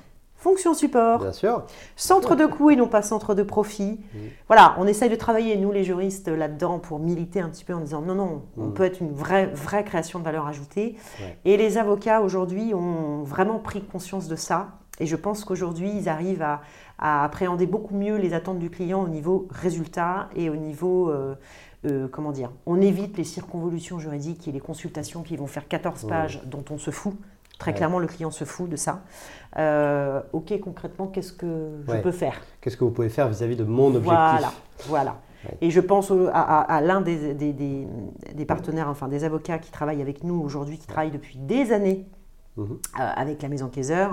fonctions support, Bien sûr. centre de coût et non pas centre de profit. Voilà, on essaye de travailler, nous les juristes, là-dedans pour militer un petit peu en disant non, non, on Mm. peut être une vraie, vraie création de valeur ajoutée. Ouais. Et les avocats aujourd'hui ont vraiment pris conscience de ça. Et je pense qu'aujourd'hui, ils arrivent à, à appréhender beaucoup mieux les attentes du client au niveau résultat et au niveau, euh, euh, comment dire, on évite les circonvolutions juridiques et les consultations qui vont faire 14 Mm. pages dont on se fout. Très Ouais. clairement, le client se fout de ça. Euh, ok, concrètement, qu'est-ce que je Ouais. peux faire? Qu'est-ce que vous pouvez faire vis-à-vis de mon objectif? Voilà, voilà. Ouais. Et je pense au- à, à- à l'un des, des- des- des partenaires, enfin des avocats qui travaillent avec nous aujourd'hui, qui travaillent depuis des années Mhm. euh, avec la maison Kaiser,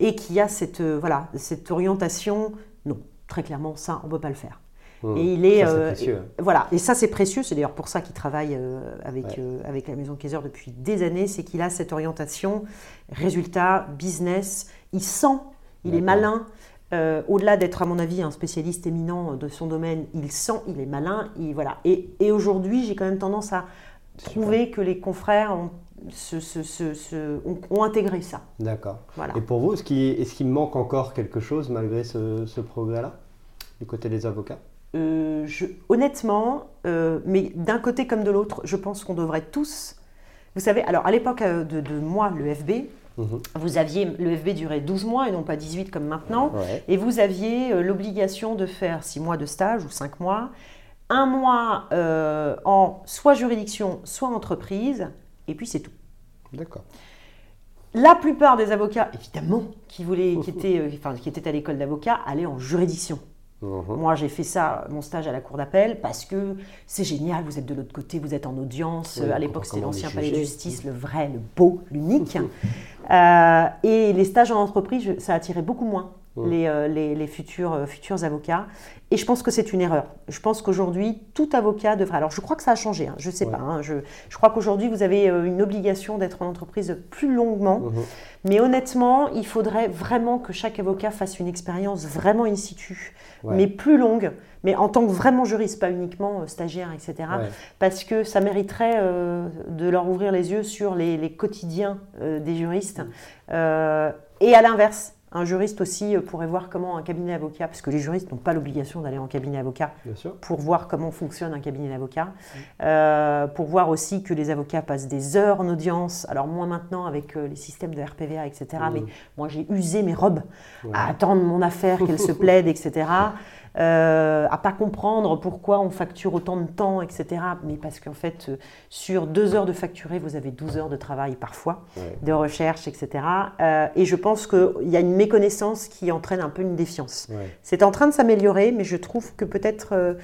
et qui a cette, euh, voilà, cette orientation, non, très clairement, ça, on ne peut pas le faire. Mmh. Et il est, Ça, c'est euh, précieux. et- voilà, et ça c'est précieux, c'est d'ailleurs pour ça qu'il travaille euh, avec, Ouais. euh, avec la maison Kaiser depuis des années, c'est qu'il a cette orientation, résultat, business, il sent, il est malin, au-delà d'être à mon avis un spécialiste éminent de son domaine, il sent, il est malin, il, voilà. Et, et aujourd'hui j'ai quand même tendance à trouver que les confrères ont ont, intégré ça. D'accord. Et pour vous, est-ce qu'il manque encore quelque chose malgré ce, progrès-là, du côté des avocats? Euh, honnêtement, euh, mais d'un côté comme de l'autre, je pense qu'on devrait tous. Vous savez, alors à l'époque euh, de, moi, le FB, mhm. Vous aviez, le FB durait 12 mois et non pas 18 comme maintenant. Et vous aviez l'obligation de faire 6 mois de stage ou 5 mois, un mois en soit juridiction, soit entreprise, et puis c'est tout. D'accord. La plupart des avocats, évidemment, qui, voulaient, qui, étaient, enfin, qui étaient à l'école d'avocat, allaient en juridiction. Mhm. Moi, j'ai fait ça, mon stage à la cour d'appel, parce que c'est génial, vous êtes de l'autre côté, vous êtes en audience. à l'époque, c'était l'ancien palais de justice, le vrai, le beau, l'unique. Euh, et les stages en entreprise, ça attirait beaucoup moins. Euh, les, futurs, euh, futurs avocats. Et je pense que c'est une erreur. Je pense qu'aujourd'hui, tout avocat devrait. Alors, je crois que ça a changé, hein, je ne sais pas. Hein, je, je, crois qu'aujourd'hui, vous avez une obligation d'être en entreprise plus longuement. Mhm. Mais honnêtement, il faudrait vraiment que chaque avocat fasse une expérience vraiment in situ, mais plus longue, mais en tant que vraiment juriste, pas uniquement euh, stagiaire, etc. Parce que ça mériterait euh, de leur ouvrir les yeux sur les, quotidiens euh, des juristes. et à l'inverse, un juriste aussi euh, pourrait voir comment un cabinet d'avocat, parce que les juristes n'ont pas l'obligation d'aller en cabinet d'avocat, pour voir comment fonctionne un cabinet d'avocat, euh, pour voir aussi que les avocats passent des heures en audience, alors moins maintenant avec euh, les systèmes de RPVA, etc. Mais moi j'ai usé mes robes à attendre mon affaire, qu'elle se plaide, etc. euh, à pas comprendre pourquoi on facture autant de temps, etc. Mais parce qu'en fait, euh, sur deux heures de facturer, vous avez 12 heures de travail parfois, de recherche, etc. Euh, et je pense qu'il y a une méconnaissance qui entraîne un peu une défiance. C'est en train de s'améliorer, mais je trouve que peut-être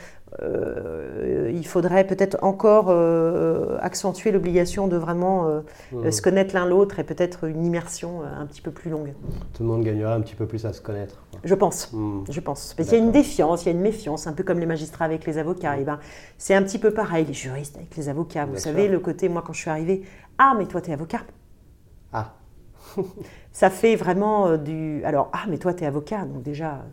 euh, il faudrait peut-être encore euh, accentuer l'obligation de vraiment euh, mmh. se connaître l'un l'autre et peut-être une immersion un petit peu plus longue. Tout le monde gagnera un petit peu plus à se connaître. Je pense, mmh. je pense. il y a une défiance, il y a une méfiance, un peu comme les magistrats avec les avocats. Et eh ben, c'est un petit peu pareil, les juristes avec les avocats. Vous savez, le côté, moi quand je suis arrivée, ah mais toi tu es avocat. Ah. Ça fait vraiment du... Alors, ah mais toi tu es avocat, donc déjà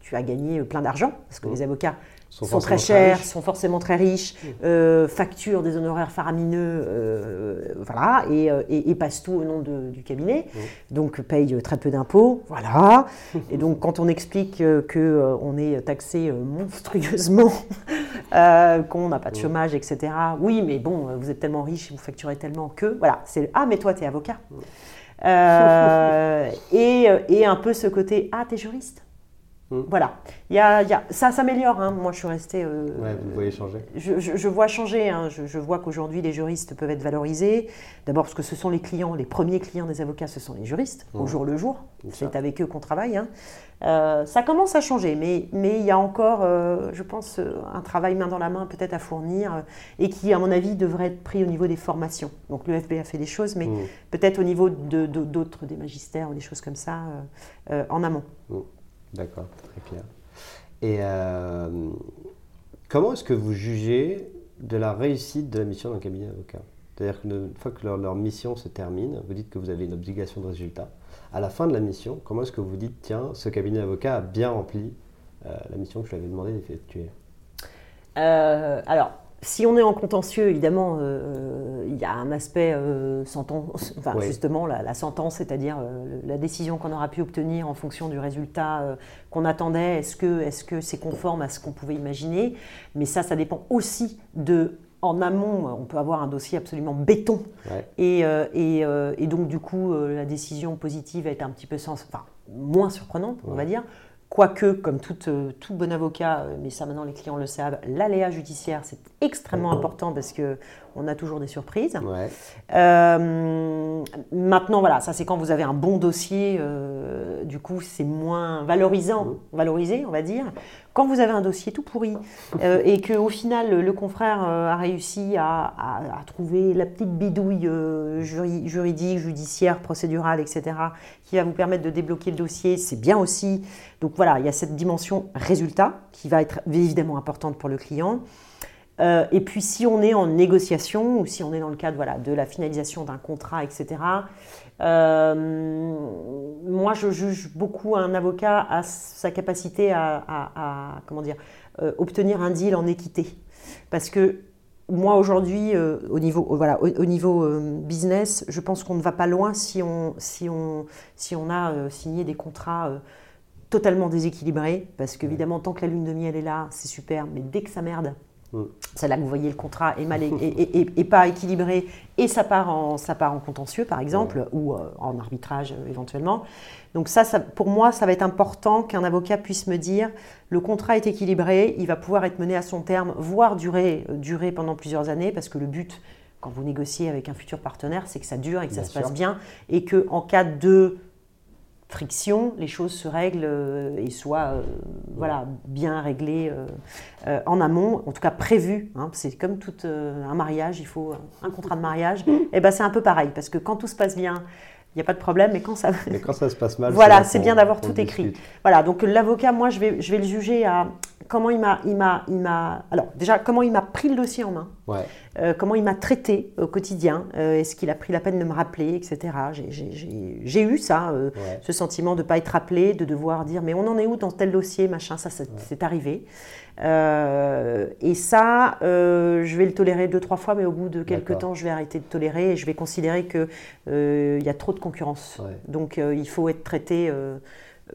tu as gagné plein d'argent, parce que mmh. les avocats sont, très chers, sont forcément très riches, mmh. euh, facturent des honoraires faramineux, euh, voilà, euh, et, passent tout au nom de, du cabinet, mmh. donc payent très peu d'impôts, voilà. et donc quand on explique que on est taxé monstrueusement, qu'on n'a pas de mmh. chômage, etc. Oui, mais bon, vous êtes tellement riche, vous facturez tellement que, voilà, c'est ah mais toi tu es avocat. et, et un peu ce côté ah t'es juriste? Hmm. Voilà. Il y a, ça s'améliore. Hein. Moi, je suis restée. Euh, vous voyez changer je, vois changer. Hein. Je, vois qu'aujourd'hui, les juristes peuvent être valorisés. D'abord parce que ce sont les clients, les premiers clients des avocats, ce sont les juristes, au jour le jour. C'est avec eux qu'on travaille. Hein. Euh, ça commence à changer, mais, mais il y a encore, euh, je pense, un travail main dans la main peut-être à fournir et qui, à mon avis, devrait être pris au niveau des formations. Donc, le FB a fait des choses, mais hmm. peut-être au niveau d'autres, des magistères ou des choses comme ça, en amont. D'accord, très clair. Et euh, comment est-ce que vous jugez de la réussite de la mission d'un cabinet d'avocat? C'est-à-dire qu'une fois que leur, mission se termine, vous dites que vous avez une obligation de résultat. À la fin de la mission, comment est-ce que vous dites, tiens, ce cabinet d'avocat a bien rempli euh, la mission que je lui avais demandé d'effectuer? Euh, Alors, si on est en contentieux, évidemment, il y a un aspect euh, sentence, enfin, justement la, sentence, c'est-à-dire euh, la décision qu'on aura pu obtenir en fonction du résultat qu'on attendait. Est-ce que est-ce que c'est conforme à ce qu'on pouvait imaginer? Mais ça, ça dépend aussi de en amont, on peut avoir un dossier absolument béton. Et, et, et, donc, du coup, la décision positive être un petit peu sens, enfin, moins surprenante, on va dire. Quoique, comme tout, euh, tout, bon avocat, euh, mais ça maintenant les clients le savent, l'aléa judiciaire c'est extrêmement important parce que on a toujours des surprises. Euh, maintenant, voilà, ça c'est quand vous avez un bon dossier, du coup c'est moins valorisant, mmh. valorisé, on va dire. Quand vous avez un dossier tout pourri et que au final le, confrère a réussi à, trouver la petite bidouille juridique, judiciaire, procédurale, etc., qui va vous permettre de débloquer le dossier, c'est bien aussi. Donc voilà, il y a cette dimension résultat qui va être évidemment importante pour le client. Euh, et puis si on est en négociation ou si on est dans le cadre voilà, de la finalisation d'un contrat, etc., euh, moi je juge beaucoup un avocat à sa capacité à, comment dire, euh, obtenir un deal en équité. Parce que moi aujourd'hui, au niveau, voilà, au, niveau business, je pense qu'on ne va pas loin si on, si on, si on a signé des contrats totalement déséquilibrés. Parce qu'évidemment, tant que la lune de miel est là, c'est super, mais dès que ça merde, Mm. C'est là que vous voyez le contrat est, mal, et, pas équilibré et ça part en, ça part en contentieux par exemple ou euh, en arbitrage euh, éventuellement. Donc ça, pour moi, ça va être important qu'un avocat puisse me dire le contrat est équilibré, il va pouvoir être mené à son terme, voire durer, euh, durer pendant plusieurs années parce que le but quand vous négociez avec un futur partenaire, c'est que ça dure et que ça se passe bien et que en cas de friction, les choses se règlent euh, et soient euh, voilà, bien réglées euh, en amont, en tout cas prévues. Hein. c'est comme tout un mariage, il faut un contrat de mariage. Et eh ben c'est un peu pareil, parce que quand tout se passe bien, il n'y a pas de problème, mais quand ça, mais quand ça se passe mal, voilà, c'est bien d'avoir tout écrit. Voilà, donc l'avocat, moi, je vais, je vais le juger à comment il m'a, il m'a, il m'a, alors déjà comment il m'a pris le dossier en main, euh, comment il m'a traité au quotidien, euh, est-ce qu'il a pris la peine de me rappeler, etc. J'ai eu ça, euh, ce sentiment de ne pas être rappelé, de devoir dire mais on en est où dans tel dossier, machin, ça, c'est arrivé. et ça, je vais le tolérer deux trois fois, mais au bout de quelques temps, je vais arrêter de tolérer et je vais considérer que il y a trop de concurrence. Donc il faut être traité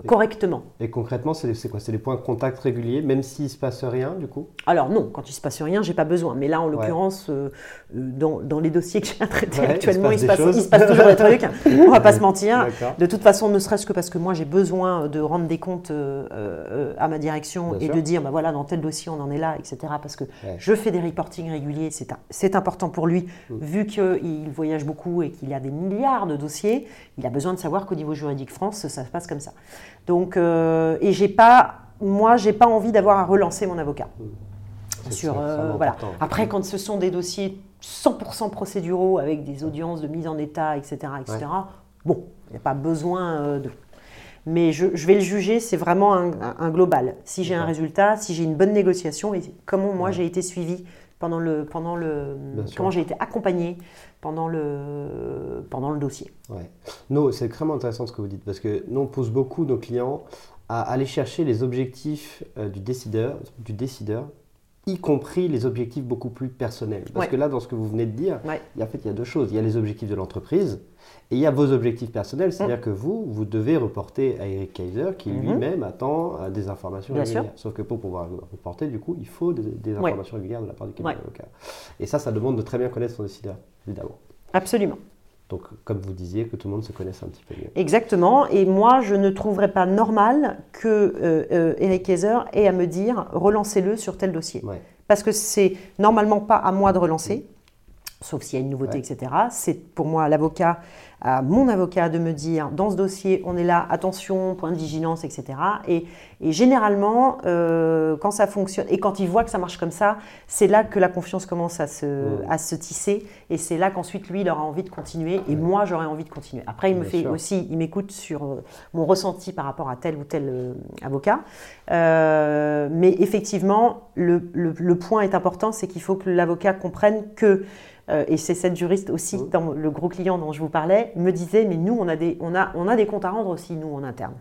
correctement. Et concrètement, c'est quoi? C'est des points de contact réguliers, même s'il ne se passe rien, du coup? Alors non, quand il ne se passe rien, j'ai pas besoin. Mais là, en l'occurrence, euh, euh, dans, les dossiers que j'ai à traiter actuellement, il se, passe, toujours des trucs. On va pas se mentir. De toute façon, ne serait-ce que parce que moi, j'ai besoin de rendre des comptes euh, à ma direction et de dire, bah voilà, dans tel dossier, on en est là, etc. Parce que je fais des reportings réguliers, c'est important pour lui, mm. vu qu'il voyage beaucoup et qu'il a des milliards de dossiers, il a besoin de savoir qu'au niveau juridique France, ça se passe comme ça. Donc, euh, et j'ai pas, moi, j'ai pas envie d'avoir à relancer mon avocat. Sur, euh, voilà. Après, quand ce sont des dossiers 100% procéduraux avec des audiences de mise en état, etc., etc. Bon, il n'y a pas besoin euh, de. Mais je, vais le juger, c'est vraiment un, global. Si j'ai un résultat, si j'ai une bonne négociation et comment moi j'ai été suivi pendant le, pendant le, comment j'ai été accompagné pendant le, pendant le dossier. Ouais. Non, c'est extrêmement intéressant ce que vous dites parce que nous on pousse beaucoup nos clients à aller chercher les objectifs euh, du décideur, du décideur y compris les objectifs beaucoup plus personnels. Parce que là, dans ce que vous venez de dire, il y a, en fait, il y a deux choses. Il y a les objectifs de l'entreprise et il y a vos objectifs personnels. C'est-à-dire mm. que vous, vous devez reporter à Eric Kaiser qui mm-hmm. lui-même attend euh, des informations régulières. Sauf que pour pouvoir reporter, du coup, il faut des, informations régulières de la part du cabinet. Et ça, ça demande de très bien connaître son décideur, évidemment. Absolument. Donc, comme vous disiez, que tout le monde se connaisse un petit peu mieux. Exactement. Et moi, je ne trouverais pas normal que euh, euh, Eric Kaiser ait à me dire relancez-le sur tel dossier. Parce que c'est normalement pas à moi de relancer, sauf s'il y a une nouveauté, etc. C'est pour moi l'avocat à mon avocat de me dire dans ce dossier, on est là, attention, point de vigilance, etc. Et, généralement, euh, quand ça fonctionne et quand il voit que ça marche comme ça, c'est là que la confiance commence à se, à se tisser et c'est là qu'ensuite lui, il aura envie de continuer et moi, j'aurai envie de continuer. Après, il me fait aussi, il m'écoute sur euh, mon ressenti par rapport à tel ou tel euh, avocat. mais effectivement, le, le point est important, c'est qu'il faut que l'avocat comprenne que euh, et c'est cette juriste aussi, dans le gros client dont je vous parlais, me disait, mais nous, on a des, on a, on a des comptes à rendre aussi, nous, en interne.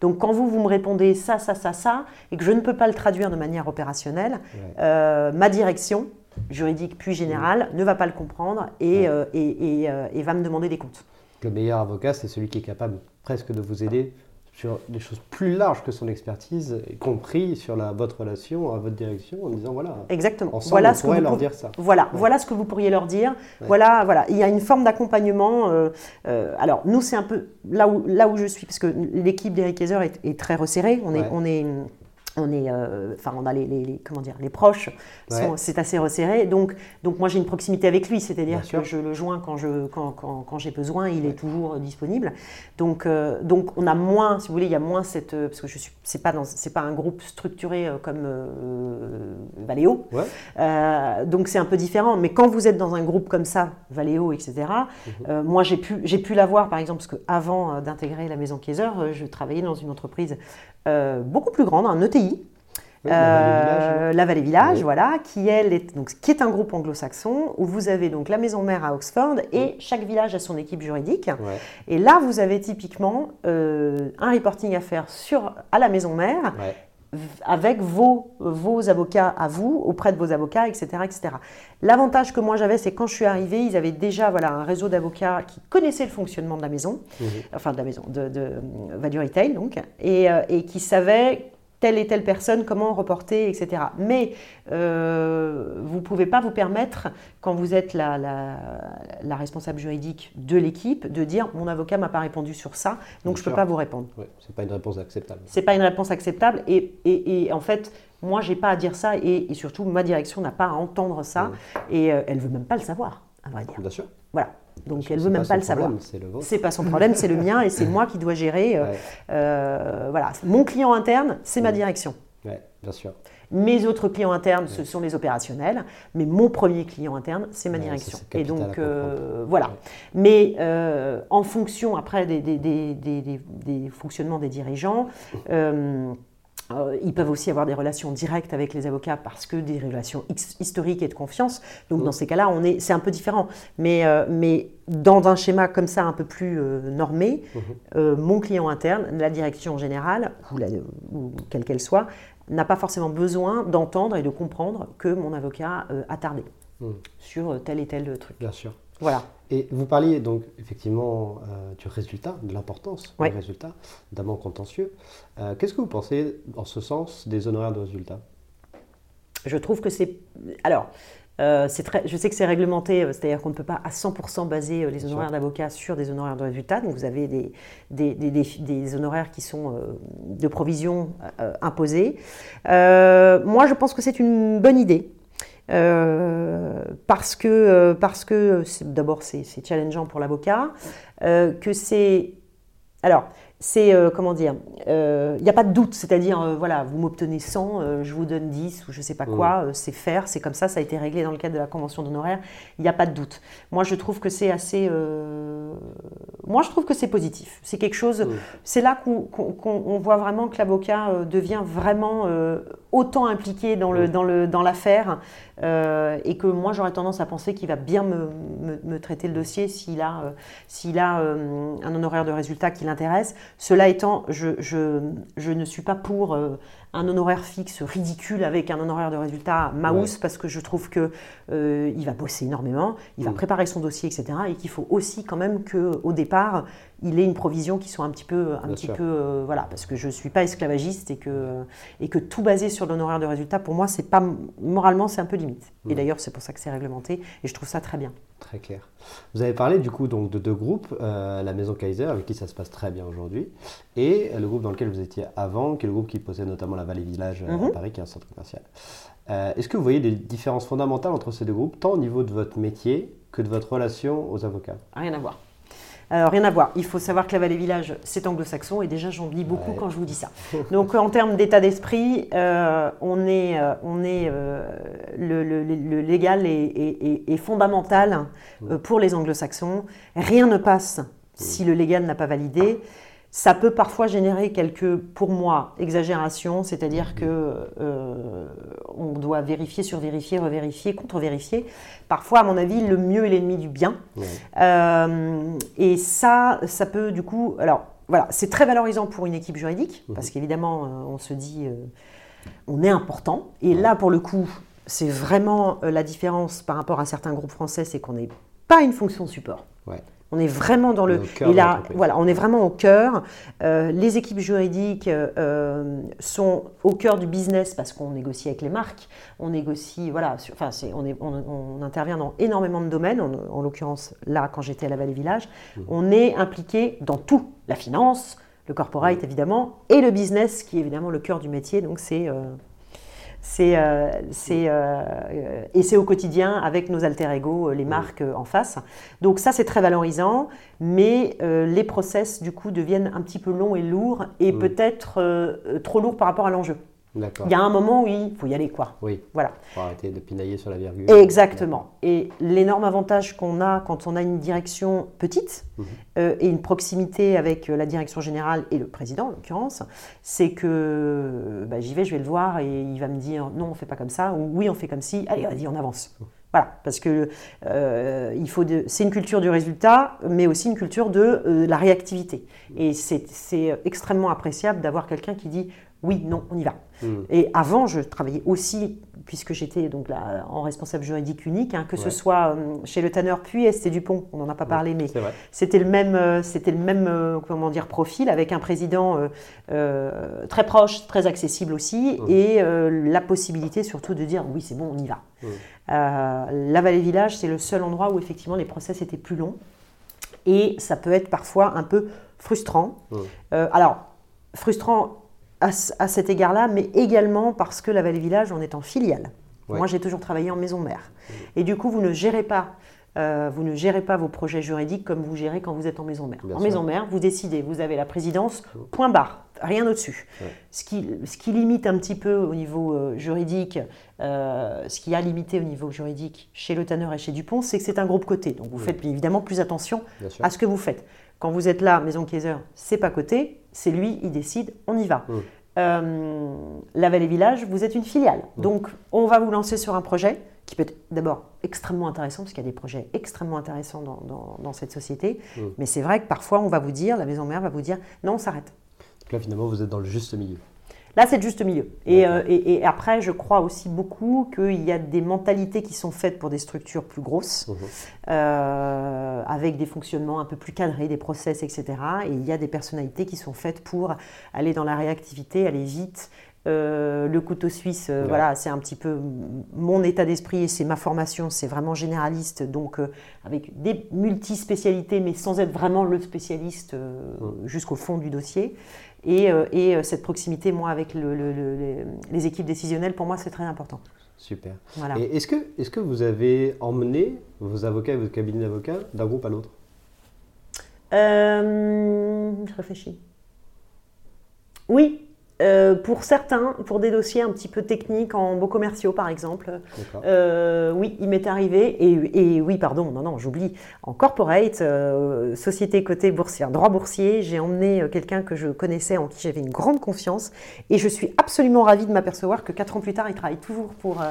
Donc quand vous, vous me répondez ça, ça, ça, ça, et que je ne peux pas le traduire de manière opérationnelle, euh, ma direction, juridique puis générale, ne va pas le comprendre et, euh, et, et va me demander des comptes. Le meilleur avocat, c'est celui qui est capable presque de vous aider sur des choses plus larges que son expertise, y compris sur la, votre relation à votre direction, en disant voilà. Exactement. voilà ce que vous leur dire ça. Voilà, voilà ce que vous pourriez leur dire. Voilà, voilà. Il y a une forme d'accompagnement. Euh, euh, alors nous, c'est un peu là où là où je suis, parce que l'équipe d'Eric est, est, très resserrée. On est on est on est, euh, enfin, on a les, comment dire, les proches, c'est assez resserré. Donc, donc moi, j'ai une proximité avec lui, c'est-à-dire que je le joins quand je, quand, quand, j'ai besoin, il est toujours disponible. Donc, euh, donc, on a moins, si vous voulez, il y a moins cette, euh, parce que je suis, c'est pas c'est pas un groupe structuré comme Valéo. donc, c'est un peu différent. Mais quand vous êtes dans un groupe comme ça, Valéo, etc. Mhm. moi, j'ai pu, j'ai pu l'avoir, par exemple, parce que avant d'intégrer la maison Kaiser, je travaillais dans une entreprise euh, beaucoup plus grande, un ETI. la Vallée Village, voilà, qui, elle est, donc, qui est un groupe anglo-saxon où vous avez donc la maison mère à Oxford et chaque village a son équipe juridique. Et là, vous avez typiquement euh, un reporting à faire sur, à la maison mère avec vos, vos avocats à vous, auprès de vos avocats, etc. etc. L'avantage que moi j'avais, c'est quand je suis arrivée, ils avaient déjà voilà, un réseau d'avocats qui connaissaient le fonctionnement de la maison, Mhm. enfin de la maison, de, de Value Retail donc, et, euh, et qui savaient telle et telle personne, comment reporter, etc. Mais euh, vous ne pouvez pas vous permettre, quand vous êtes la, la, la responsable juridique de l'équipe, de dire mon avocat m'a pas répondu sur ça, donc Bien je ne peux pas vous répondre. Ouais, c'est pas une réponse acceptable. C'est pas une réponse acceptable et, et- et en fait, moi, j'ai pas à dire ça et, et surtout, ma direction n'a pas à entendre ça et euh, elle veut même pas le savoir, à vrai dire. Bien sûr. Voilà. Donc, elle veut même pas le savoir. C'est le vôtre. C'est pas son problème, c'est le mien et c'est moi qui dois gérer. euh, Ouais. euh, voilà, mon client interne, c'est ma Mhm. direction. Ouais, bien sûr. Mes autres clients internes, ce sont les opérationnels, mais mon premier client interne, c'est ma ça, direction. Et donc, euh, voilà. Ouais. Mais en fonction, après, des, des- des- des- des- des fonctionnements des dirigeants, euh, ils peuvent aussi avoir des relations directes avec les avocats parce que des relations his- historiques et de confiance. Donc, dans ces cas-là, on est, c'est un peu différent. Mais, euh, mais dans un schéma comme ça, un peu plus euh, normé, euh, mon client interne, la direction générale, ou, la- ou quelle qu'elle soit, n'a pas forcément besoin d'entendre et de comprendre que mon avocat a tardé Mhm. sur tel et tel truc. Bien sûr. Voilà. Et vous parliez donc effectivement euh, du résultat, de l'importance Ouais. du résultat, notamment contentieux. Euh, Qu'est-ce que vous pensez en ce sens des honoraires de résultat Je trouve que c'est. Alors, euh, très, je sais que c'est réglementé, euh, c'est-à-dire qu'on ne peut pas à 100% baser les honoraires d'avocat sur des honoraires de résultat. Donc, vous avez des, des, des- des- honoraires qui sont de provision imposés. Moi, je pense que c'est une bonne idée. Euh, parce que, euh, parce que d'abord c'est challengeant pour l'avocat, euh, que c'est alors, c'est, euh, comment dire, il n'y a pas de doute, c'est-à-dire, voilà, vous m'obtenez 100, euh, je vous donne 10 ou je ne sais pas quoi, euh, c'est faire, c'est comme ça, ça a été réglé dans le cadre de la convention d'honoraires, il n'y a pas de doute. Moi, je trouve que c'est assez... Moi, je trouve que c'est positif. C'est quelque chose... Mm. C'est là qu'on qu'on- qu'on- on voit vraiment que l'avocat devient vraiment autant impliqué dans le- Mm. dans le- dans l'affaire euh, et que moi, j'aurais tendance à penser qu'il va bien me, me- me traiter le dossier s'il a, euh, s'il a euh, un honoraire de résultat qui l'intéresse. Cela étant, je, je- je ne suis pas pour un honoraire fixe ridicule avec un honoraire de résultat mouse parce que je trouve que euh, il va bosser énormément, il va Mm. préparer son dossier, etc. Et qu'il faut aussi quand même qu'au départ, il ait une provision qui soit un petit peu, un Bien petit sûr. peu, euh, voilà, parce que je ne suis pas esclavagiste et que, et que tout basé sur l'honoraire de résultat, pour moi, c'est pas moralement, c'est un peu limite. Et Mm. d'ailleurs, c'est pour ça que c'est réglementé et je trouve ça très bien. Très clair. Vous avez parlé du coup donc de deux groupes, euh, la Maison Kaiser avec qui ça se passe très bien aujourd'hui, et le groupe dans lequel vous étiez avant, qui est le groupe qui possède notamment la Vallée Village euh, Mhm. à Paris, qui est un centre commercial. Euh, Est-ce que vous voyez des différences fondamentales entre ces deux groupes, tant au niveau de votre métier que de votre relation aux avocats? Rien à voir. Alors, rien à voir. Il faut savoir que la Vallée Village, c'est anglo-saxon et déjà, j'en dis beaucoup Ouais. quand je vous dis ça. Donc, en termes d'état d'esprit, euh, on est, euh, on est euh, le, le- le- le légal est, est- est- est fondamental euh, pour les anglo-saxons. Rien ne passe si le légal n'a pas validé. Ça peut parfois générer quelques, pour moi, exagérations, c'est-à-dire que euh, on doit vérifier, survérifier, revérifier, contre-vérifier. Parfois, à mon avis, le mieux est l'ennemi du bien. Ouais. Euh, et ça, ça peut du coup. Alors, voilà, c'est très valorisant pour une équipe juridique, parce qu'évidemment, euh, on se dit, on est important. Et là, pour le coup, c'est vraiment la différence par rapport à certains groupes français, c'est qu'on n'est pas une fonction de support. Ouais. On est vraiment dans le. et là, voilà, on est vraiment au cœur. Euh, les équipes juridiques euh, sont au cœur du business parce qu'on négocie avec les marques. On négocie, voilà, sur- enfin, on, est- on- on intervient dans énormément de domaines. En, en l'occurrence, là, quand j'étais à la Vallée Village, Mmh. on est impliqué dans tout. La finance, le corporate, évidemment, et le business, qui est évidemment le cœur du métier. Donc, c'est. euh, c'est, euh, c'est, euh, euh, et c'est au quotidien avec nos alter ego, euh, les marques euh, en face. Donc ça, c'est très valorisant, mais euh, les process, du coup, deviennent un petit peu longs et lourds, et peut-être trop lourds par rapport à l'enjeu. Il y a un moment où il faut y aller, quoi. Oui, Voilà. pour arrêter de pinailler sur la virgule. Exactement. Et l'énorme avantage qu'on a quand on a une direction petite Mhm. euh, et une proximité avec euh, la direction générale et le président, en l'occurrence, c'est que bah, j'y vais, je vais le voir et il va me dire non, on fait pas comme ça ou oui, on fait comme si. Allez, vas-y, on avance. Voilà, parce que euh, il faut c'est une culture du résultat, mais aussi une culture de euh, la réactivité. Et c'est extrêmement appréciable d'avoir quelqu'un qui dit oui, non, on y va. Hmm. Et avant, je travaillais aussi, puisque j'étais donc là en responsable juridique unique, hein, que ce soit euh, chez Le Tanner puis ST Dupont, on n'en a pas parlé, mais c'était le même, euh, c'était le même euh, comment dire, profil, avec un président très proche, très accessible aussi, Mhm. et la possibilité surtout de dire oui, c'est bon, on y va. Euh, la Vallée Village, c'est le seul endroit où effectivement les process étaient plus longs, et ça peut être parfois un peu frustrant. Alors, frustrant à, cet égard-là, mais également parce que la Vallée Village, on est en filiale. Ouais. Moi, j'ai toujours travaillé en maison mère. Et du coup, vous ne gérez pas. euh, vous ne gérez pas vos projets juridiques comme vous gérez quand vous êtes en maison mère. Bien en sûr. maison mère, vous décidez, vous avez la présidence, point barre, rien au-dessus. Ouais. Ce, qui, ce qui limite un petit peu au niveau euh, juridique, euh, ce qui a limité au niveau juridique chez Le Tanner et chez Dupont, c'est que c'est un groupe coté. Donc vous faites évidemment plus attention à ce que vous faites. Quand vous êtes là, Maison Kaiser, c'est pas coté, c'est lui, il décide, on y va. Mm. Euh, la Vallée Village, vous êtes une filiale. Donc on va vous lancer sur un projet qui peut être d'abord extrêmement intéressant, parce qu'il y a des projets extrêmement intéressants dans, dans- dans cette société. Mm. Mais c'est vrai que parfois on va vous dire, la Maison Mère va vous dire, non, on s'arrête. Donc là, finalement, vous êtes dans le juste milieu. Là, c'est le juste milieu. Et, euh, et- et après, je crois aussi beaucoup qu'il y a des mentalités qui sont faites pour des structures plus grosses, Mhm. euh, avec des fonctionnements un peu plus cadrés, des process, etc. Et il y a des personnalités qui sont faites pour aller dans la réactivité, aller vite. Euh, le couteau suisse, Ouais. voilà, c'est un petit peu mon état d'esprit et c'est ma formation, c'est vraiment généraliste, donc avec des multispécialités, mais sans être vraiment le spécialiste jusqu'au fond du dossier. Et, euh, et, euh, cette proximité, moi, avec le- le- le- les, les équipes décisionnelles, pour moi, c'est très important. Super. Voilà. Et est-ce que, est que vous avez emmené vos avocats et votre cabinet d'avocats d'un groupe à l'autre? Euh, je réfléchis. Oui, euh, pour certains, pour des dossiers un petit peu techniques en beaux commerciaux, par exemple. Euh, oui, il m'est arrivé, et, et oui, pardon, non, non, j'oublie, en corporate, euh, société cotée boursière, droit boursier, j'ai emmené quelqu'un que je connaissais, en qui j'avais une grande confiance, et je suis absolument ravie de m'apercevoir que quatre ans plus tard, il travaille toujours pour,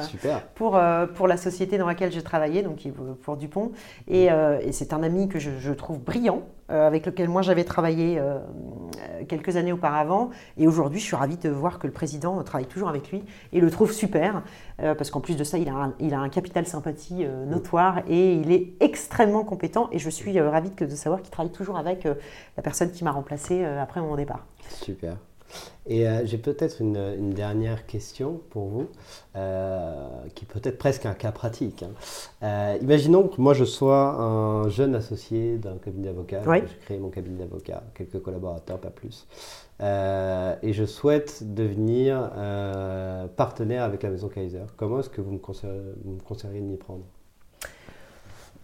pour, pour la société dans laquelle j'ai travaillé, donc pour Dupont. Et, et c'est un ami que je, je trouve brillant, avec lequel moi j'avais travaillé euh, euh, quelques années auparavant. Et aujourd'hui, je suis ravie de voir que le président euh, travaille toujours avec lui et le trouve super, euh, parce qu'en plus de ça, il a un, il a un capital sympathie euh, notoire et il est extrêmement compétent. Et je suis euh, ravie que- de savoir qu'il travaille toujours avec euh, la personne qui m'a remplacé euh, après mon départ. Super. Et euh, j'ai peut-être une, une dernière question pour vous, euh, qui est peut-être presque un cas pratique. hein. Euh, imaginons que moi je sois un jeune associé d'un cabinet d'avocats, Oui. je crée mon cabinet d'avocats, quelques collaborateurs, pas plus, et je souhaite devenir partenaire avec la maison Kaiser. Comment est-ce que vous me conseilleriez, vous me conseilleriez de m'y prendre?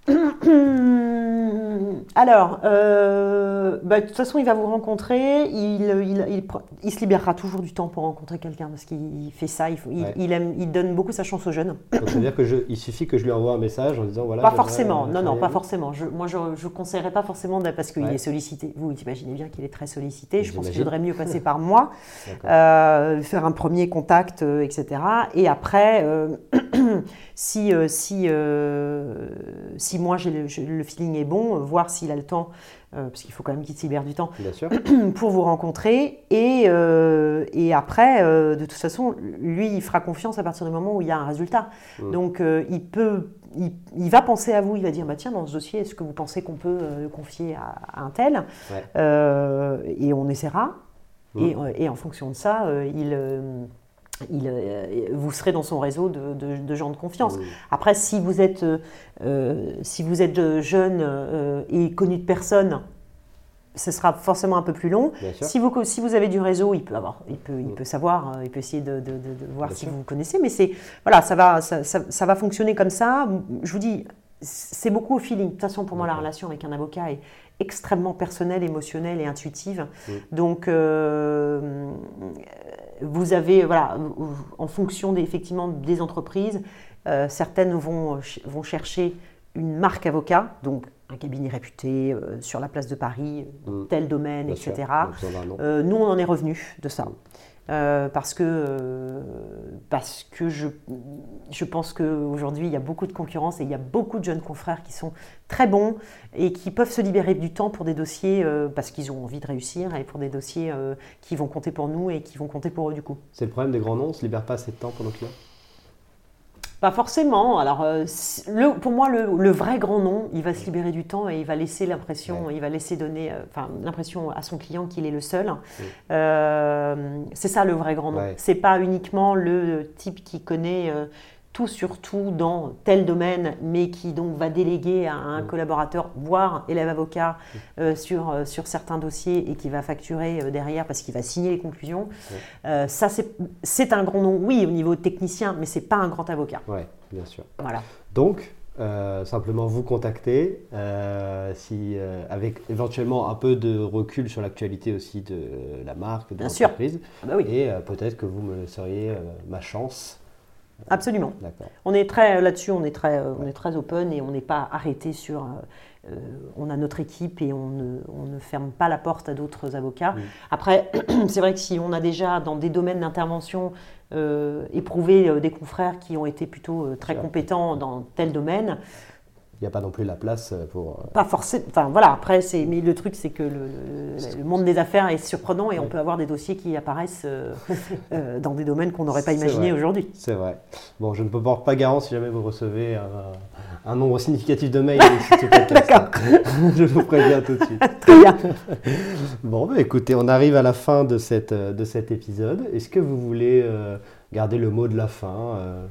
Alors, euh, bah, de toute façon, il va vous rencontrer. Il, il- il se libérera toujours du temps pour rencontrer quelqu'un parce qu'il fait ça. Il, faut- Ouais. aime, il donne beaucoup sa chance aux jeunes. Donc, C'est-à-dire qu'il suffit que je lui envoie un message en disant voilà. pas forcément. Non, non, pas forcément. Je, moi, je ne conseillerais pas forcément parce qu'il Ouais. est sollicité. Vous imaginez bien qu'il est très sollicité. Je pense qu'il vaudrait mieux passer par moi, euh, faire un premier contact, euh, etc. Et après, si, si, euh, si moi j'ai le, le feeling est bon, euh, voir s'il a le temps, euh, parce qu'il faut quand même qu'il se libère du temps, Bien sûr. pour vous rencontrer. Et, euh, et après, de toute façon, lui, il fera confiance à partir du moment où il y a un résultat. Mm. Donc, il peut, il, il va penser à vous. Il va dire, bah tiens, dans ce dossier, est-ce que vous pensez qu'on peut euh, le confier à, à un tel? Ouais. Euh, Et on essaiera. Mm. Et, et en fonction de ça, euh, il, il, euh, vous serez dans son réseau de, de- de gens de confiance. Après, si vous êtes, euh, si vous êtes euh, jeune euh, et connu de personne, ce sera forcément un peu plus long. Si vous, si vous avez du réseau, il peut, avoir, il peut, il Mm. peut savoir, il peut essayer de, voir Bien si sûr. vous connaissez. Mais c'est voilà, ça va, ça, ça- ça va fonctionner comme ça. Je vous dis, c'est beaucoup au feeling. De toute façon, pour moi, la relation avec un avocat est extrêmement personnelle, émotionnelle et intuitive. Mm. Donc, euh, vous avez, voilà, en fonction des, effectivement des entreprises, euh, certaines vont, ch- vont chercher une marque avocat, donc un cabinet réputé euh, sur la place de Paris, Mm. tel domaine, Bien etc. sûr. On. Euh, nous, on en est revenu de ça. Euh, parce que, euh, parce que je, je pense qu'aujourd'hui, il y a beaucoup de concurrence et il y a beaucoup de jeunes confrères qui sont très bons et qui peuvent se libérer du temps pour des dossiers euh, parce qu'ils ont envie de réussir et pour des dossiers qui vont compter pour nous et qui vont compter pour eux du coup. C'est le problème des grands noms, on se libère pas assez de temps pour nos clients? Pas forcément. Alors, euh, le, pour moi, le, le vrai grand nom, il va se libérer du temps et il va laisser l'impression, Ouais. il va laisser donner, euh, enfin, l'impression à son client qu'il est le seul. Euh, c'est ça le vrai grand nom. Ouais. C'est pas uniquement le type qui connaît tout sur tout dans tel domaine, mais qui donc va déléguer à un Mm. collaborateur, voire élève avocat, euh, sur, euh, sur certains dossiers et qui va facturer euh, derrière parce qu'il va signer les conclusions. Euh, ça, c'est un grand nom, oui, au niveau technicien, mais c'est pas un grand avocat. Ouais, bien sûr. Voilà. Donc, simplement vous contacter, si, avec éventuellement un peu de recul sur l'actualité aussi de la marque, de Bien sûr. l'entreprise. Ah bah oui, Et peut-être que vous me seriez ma chance. Absolument. On est très là-dessus, on est très, euh, on est très open et on n'est pas arrêté sur. euh, euh, on a notre équipe et on ne, on ne ferme pas la porte à d'autres avocats. Après, c'est vrai que si on a déjà dans des domaines d'intervention euh, éprouvé euh, des confrères qui ont été plutôt euh, très compétents dans tel domaine, Il n'y a pas non plus la place pour. euh, pas forcément. Enfin voilà, après, c'est, mais le truc, c'est que le, monde des affaires est surprenant et on peut avoir des dossiers qui apparaissent euh, euh, dans des domaines qu'on n'aurait pas imaginé aujourd'hui. C'est vrai. Bon, je ne peux pas garant si jamais vous recevez un, un nombre significatif de mails. D'accord. je vous préviens tout de suite. Très bien. Bon, bah, écoutez, on arrive à la fin de, cette, euh, de cet épisode. Est-ce que vous voulez euh, garder le mot de la fin euh,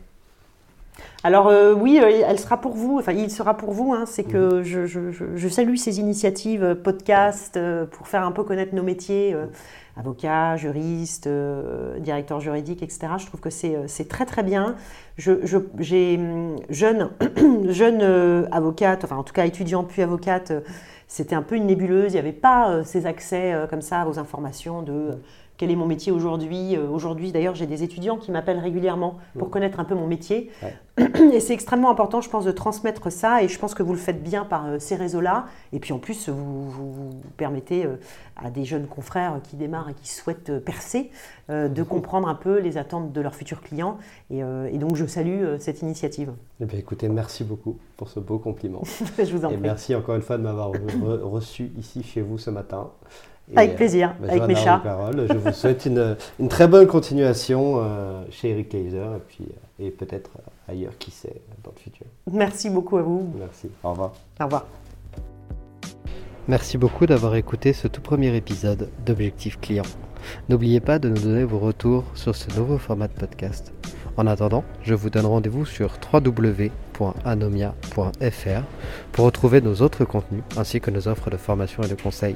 Alors euh, oui, euh, elle sera pour vous, enfin il sera pour vous, hein, c'est que je, je- salue ces initiatives euh, podcast euh, pour faire un peu connaître nos métiers, euh, avocat, juriste, euh, directeur juridique, etc. Je trouve que c'est très très bien. Je, hum, jeune, jeune avocate, enfin en tout cas étudiante puis avocate, c'était un peu une nébuleuse, il n'y avait pas ces accès comme ça aux informations de... quel est mon métier aujourd'hui Euh, Aujourd'hui, d'ailleurs, j'ai des étudiants qui m'appellent régulièrement pour connaître un peu mon métier. Et c'est extrêmement important, je pense, de transmettre ça. Et je pense que vous le faites bien par euh, ces réseaux-là. Et puis en plus, vous, vous- vous permettez euh, à des jeunes confrères qui démarrent et qui souhaitent percer de comprendre un peu les attentes de leurs futurs clients. Et, et donc, je salue cette initiative. Eh bien, écoutez, merci beaucoup pour ce beau compliment. je vous en Et prie. merci encore une fois de m'avoir re- reçu ici chez vous ce matin. Et, Avec plaisir, bah, avec mes chats. Parole, je vous souhaite une, une très bonne continuation euh, chez Eric Kaiser et, puis, euh, et peut-être euh, ailleurs, qui sait, dans le futur. Merci beaucoup à vous. Merci. Au revoir. Au revoir. Merci beaucoup d'avoir écouté ce tout premier épisode d'Objectif Client. N'oubliez pas de nous donner vos retours sur ce nouveau format de podcast. En attendant, je vous donne rendez-vous sur www.anomia.fr pour retrouver nos autres contenus ainsi que nos offres de formation et de conseils.